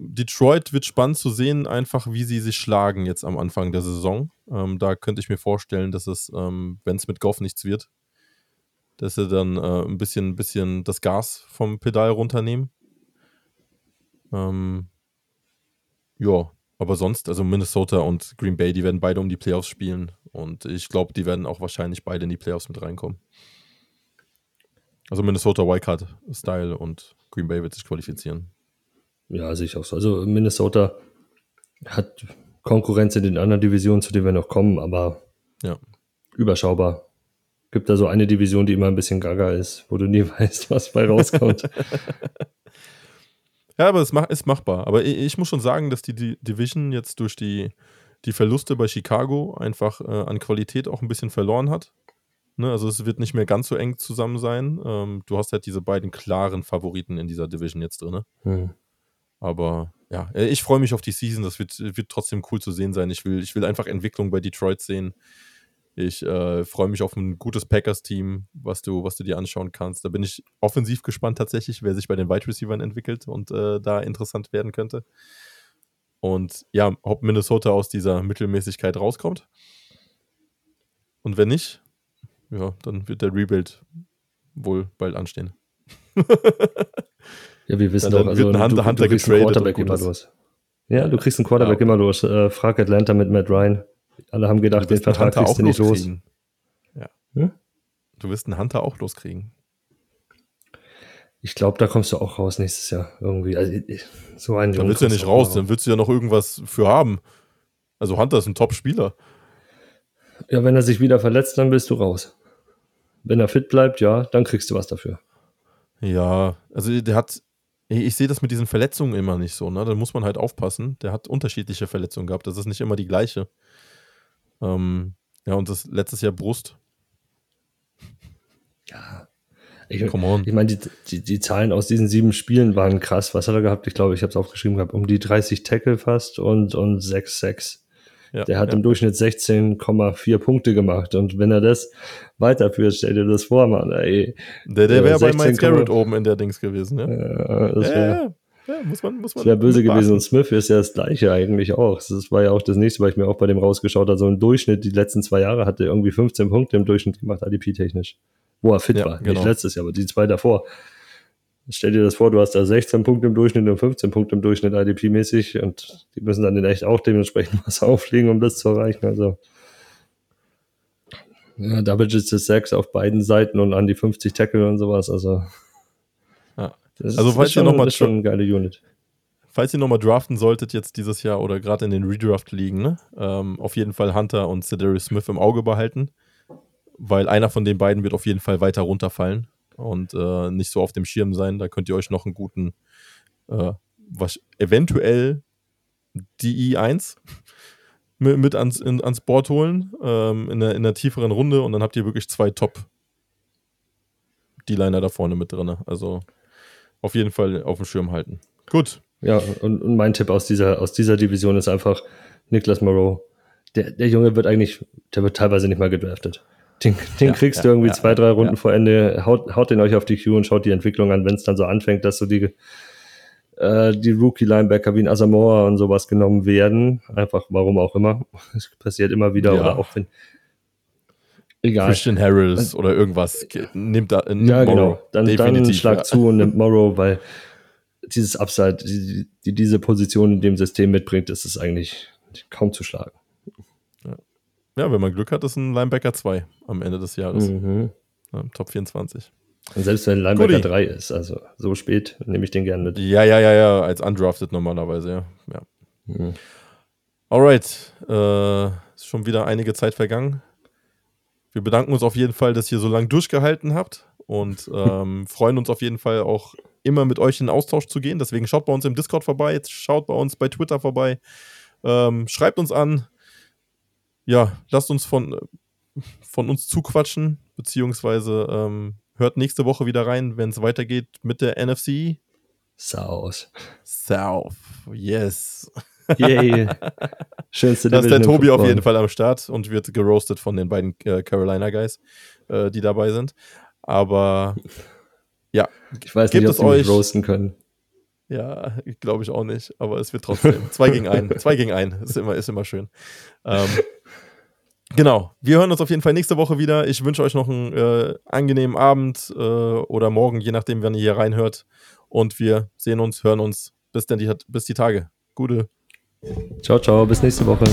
Detroit wird spannend zu sehen, einfach wie sie sich schlagen jetzt am Anfang der Saison. Ähm, da könnte ich mir vorstellen, dass es, ähm, wenn es mit Goff nichts wird, dass sie dann äh, ein bisschen, bisschen das Gas vom Pedal runternehmen. Ähm, ja, aber sonst, also Minnesota und Green Bay, die werden beide um die Playoffs spielen. Und ich glaube, die werden auch wahrscheinlich beide in die Playoffs mit reinkommen. Also Minnesota Wildcard-Style und Green Bay wird sich qualifizieren. Ja, sehe ich auch so. Also Minnesota hat Konkurrenz in den anderen Divisionen, zu denen wir noch kommen, aber ja. überschaubar gibt da so eine Division, die immer ein bisschen gaga ist, wo du nie [LAUGHS] weißt, was bei rauskommt. [LAUGHS] ja, aber es ist machbar. Aber ich muss schon sagen, dass die Division jetzt durch die, die Verluste bei Chicago einfach äh, an Qualität auch ein bisschen verloren hat. Ne? Also es wird nicht mehr ganz so eng zusammen sein. Ähm, du hast halt diese beiden klaren Favoriten in dieser Division jetzt drin. Hm. Aber ja, ich freue mich auf die Season. Das wird, wird trotzdem cool zu sehen sein. Ich will, ich will einfach Entwicklung bei Detroit sehen. Ich äh, freue mich auf ein gutes Packers-Team, was du, was du dir anschauen kannst. Da bin ich offensiv gespannt tatsächlich, wer sich bei den Wide Receivers entwickelt und äh, da interessant werden könnte. Und ja, ob Minnesota aus dieser Mittelmäßigkeit rauskommt. Und wenn nicht, ja, dann wird der Rebuild wohl bald anstehen. [LAUGHS] ja, wir wissen ja, doch, also ein Hunter, du, Hunter du kriegst einen Quarterback immer los. Ja, du kriegst einen Quarterback ja, immer los. Äh, frag Atlanta mit Matt Ryan. Alle haben gedacht, den Vertrag Hunter kriegst du nicht los. Ja. Hm? Du wirst einen Hunter auch loskriegen. Ich glaube, da kommst du auch raus nächstes Jahr irgendwie. Also, so ein Dann willst du ja nicht raus, dann willst du ja noch irgendwas für haben. Also Hunter ist ein Top-Spieler. Ja, wenn er sich wieder verletzt, dann bist du raus. Wenn er fit bleibt, ja, dann kriegst du was dafür. Ja, also der hat, ich sehe das mit diesen Verletzungen immer nicht so, ne? Da muss man halt aufpassen. Der hat unterschiedliche Verletzungen gehabt. Das ist nicht immer die gleiche. Ähm, Ja, und das letztes Jahr Brust. [LAUGHS] Ja. Ich, ich meine, die, die, die Zahlen aus diesen sieben Spielen waren krass. Was hat er gehabt? Ich glaube, ich habe es aufgeschrieben gehabt. Um die 30 Tackle fast und, und 6 6 Ja, Der hat ja. im Durchschnitt 16,4 Punkte gemacht. Und wenn er das weiterführt, stell dir das vor, Mann, ey. Der, der Ja, wäre bei 16, Miles Garrett oben in der Dings gewesen, ja. Äh, das Ja, wäre ja, ja, muss man, muss man. das wär böse gewesen. Und. Smith ist ja das gleiche eigentlich auch. Das war ja auch das nächste, weil ich mir auch bei dem rausgeschaut habe. So im Durchschnitt, die letzten zwei Jahre hat er irgendwie 15 Punkte im Durchschnitt gemacht, ADP-technisch. Wo er fit Ja, war. genau. Nicht letztes Jahr, aber die zwei davor. Stell dir das vor, du hast da 16 Punkte im Durchschnitt und 15 Punkte im Durchschnitt ADP-mäßig und die müssen dann in echt auch dementsprechend [LAUGHS] was auflegen, um das zu erreichen. Also ja, Double Digits 6 auf beiden Seiten und an die 50 Tackle und sowas. Also, Ja. das Also, ist, falls ist ihr schon, noch mal ist schon eine geile Unit. Falls ihr nochmal draften solltet, jetzt dieses Jahr oder gerade in den Redraft liegen, ne? ähm, auf jeden Fall Hunter und Cedarius Smith im Auge behalten, weil einer von den beiden wird auf jeden Fall weiter runterfallen und äh, nicht so auf dem Schirm sein. Da könnt ihr euch noch einen guten, äh, was eventuell die I1 mit, mit ans, in, ans Board holen ähm, in, der, in der tieferen Runde und dann habt ihr wirklich zwei Top D-Liner da vorne mit drin. Also auf jeden Fall auf dem Schirm halten. Gut. Ja, und, und mein Tipp aus dieser, aus dieser Division ist einfach Niklas Moreau. Der, der Junge wird eigentlich, der wird teilweise nicht mal gedraftet. Den, den Ja, kriegst ja, du irgendwie ja, zwei, drei Runden ja. vor Ende, haut, haut den euch auf die Queue und schaut die Entwicklung an, wenn es dann so anfängt, dass so die, äh, die Rookie-Linebacker wie ein Asamoah und sowas genommen werden. Einfach, warum auch immer. [LAUGHS] Es passiert immer wieder Ja. oder auch wenn. Egal. Christian Harris oder irgendwas. Nimmt da, nimmt Ja, Morrow. genau. Dann, dann Definitiv, schlag ja. zu und nimmt [LAUGHS] Morrow, weil dieses Upside, die, die diese Position in dem System mitbringt, ist es eigentlich kaum zu schlagen. Ja, wenn man Glück hat, ist ein Linebacker 2 am Ende des Jahres. Mhm. Ja, Top 24. Und selbst wenn Linebacker Guti. 3 ist, also so spät, nehme ich den gerne mit. Ja, ja, ja, ja, als undrafted normalerweise, ja. ja. Mhm. Alright. Äh, ist schon wieder einige Zeit vergangen. Wir bedanken uns auf jeden Fall, dass ihr so lange durchgehalten habt und [LAUGHS] ähm, freuen uns auf jeden Fall auch immer mit euch in Austausch zu gehen. Deswegen schaut bei uns im Discord vorbei, schaut bei uns bei Twitter vorbei, ähm, schreibt uns an. Ja, lasst uns von, von uns zuquatschen, beziehungsweise ähm, hört nächste Woche wieder rein, wenn es weitergeht mit der NFC Saus. South. Yes. Yay. [LAUGHS] Schönste Da ist der Tobi auf jeden Fall am Start und wird geroastet von den beiden äh, Carolina Guys, äh, die dabei sind. Aber ja, Ich weiß nicht, ob es sie mich roasten können. ja, glaube ich auch nicht. Aber es wird trotzdem. zwei gegen ein. Zwei gegen ein. Ist immer, ist immer schön. Ähm, [LAUGHS] genau. Wir hören uns auf jeden Fall nächste Woche wieder. Ich wünsche euch noch einen äh, angenehmen Abend äh, oder morgen, je nachdem, wann ihr hier reinhört. Und wir sehen uns, hören uns. Bis, denn die, bis die Tage. Gute. Ciao, ciao, bis nächste Woche.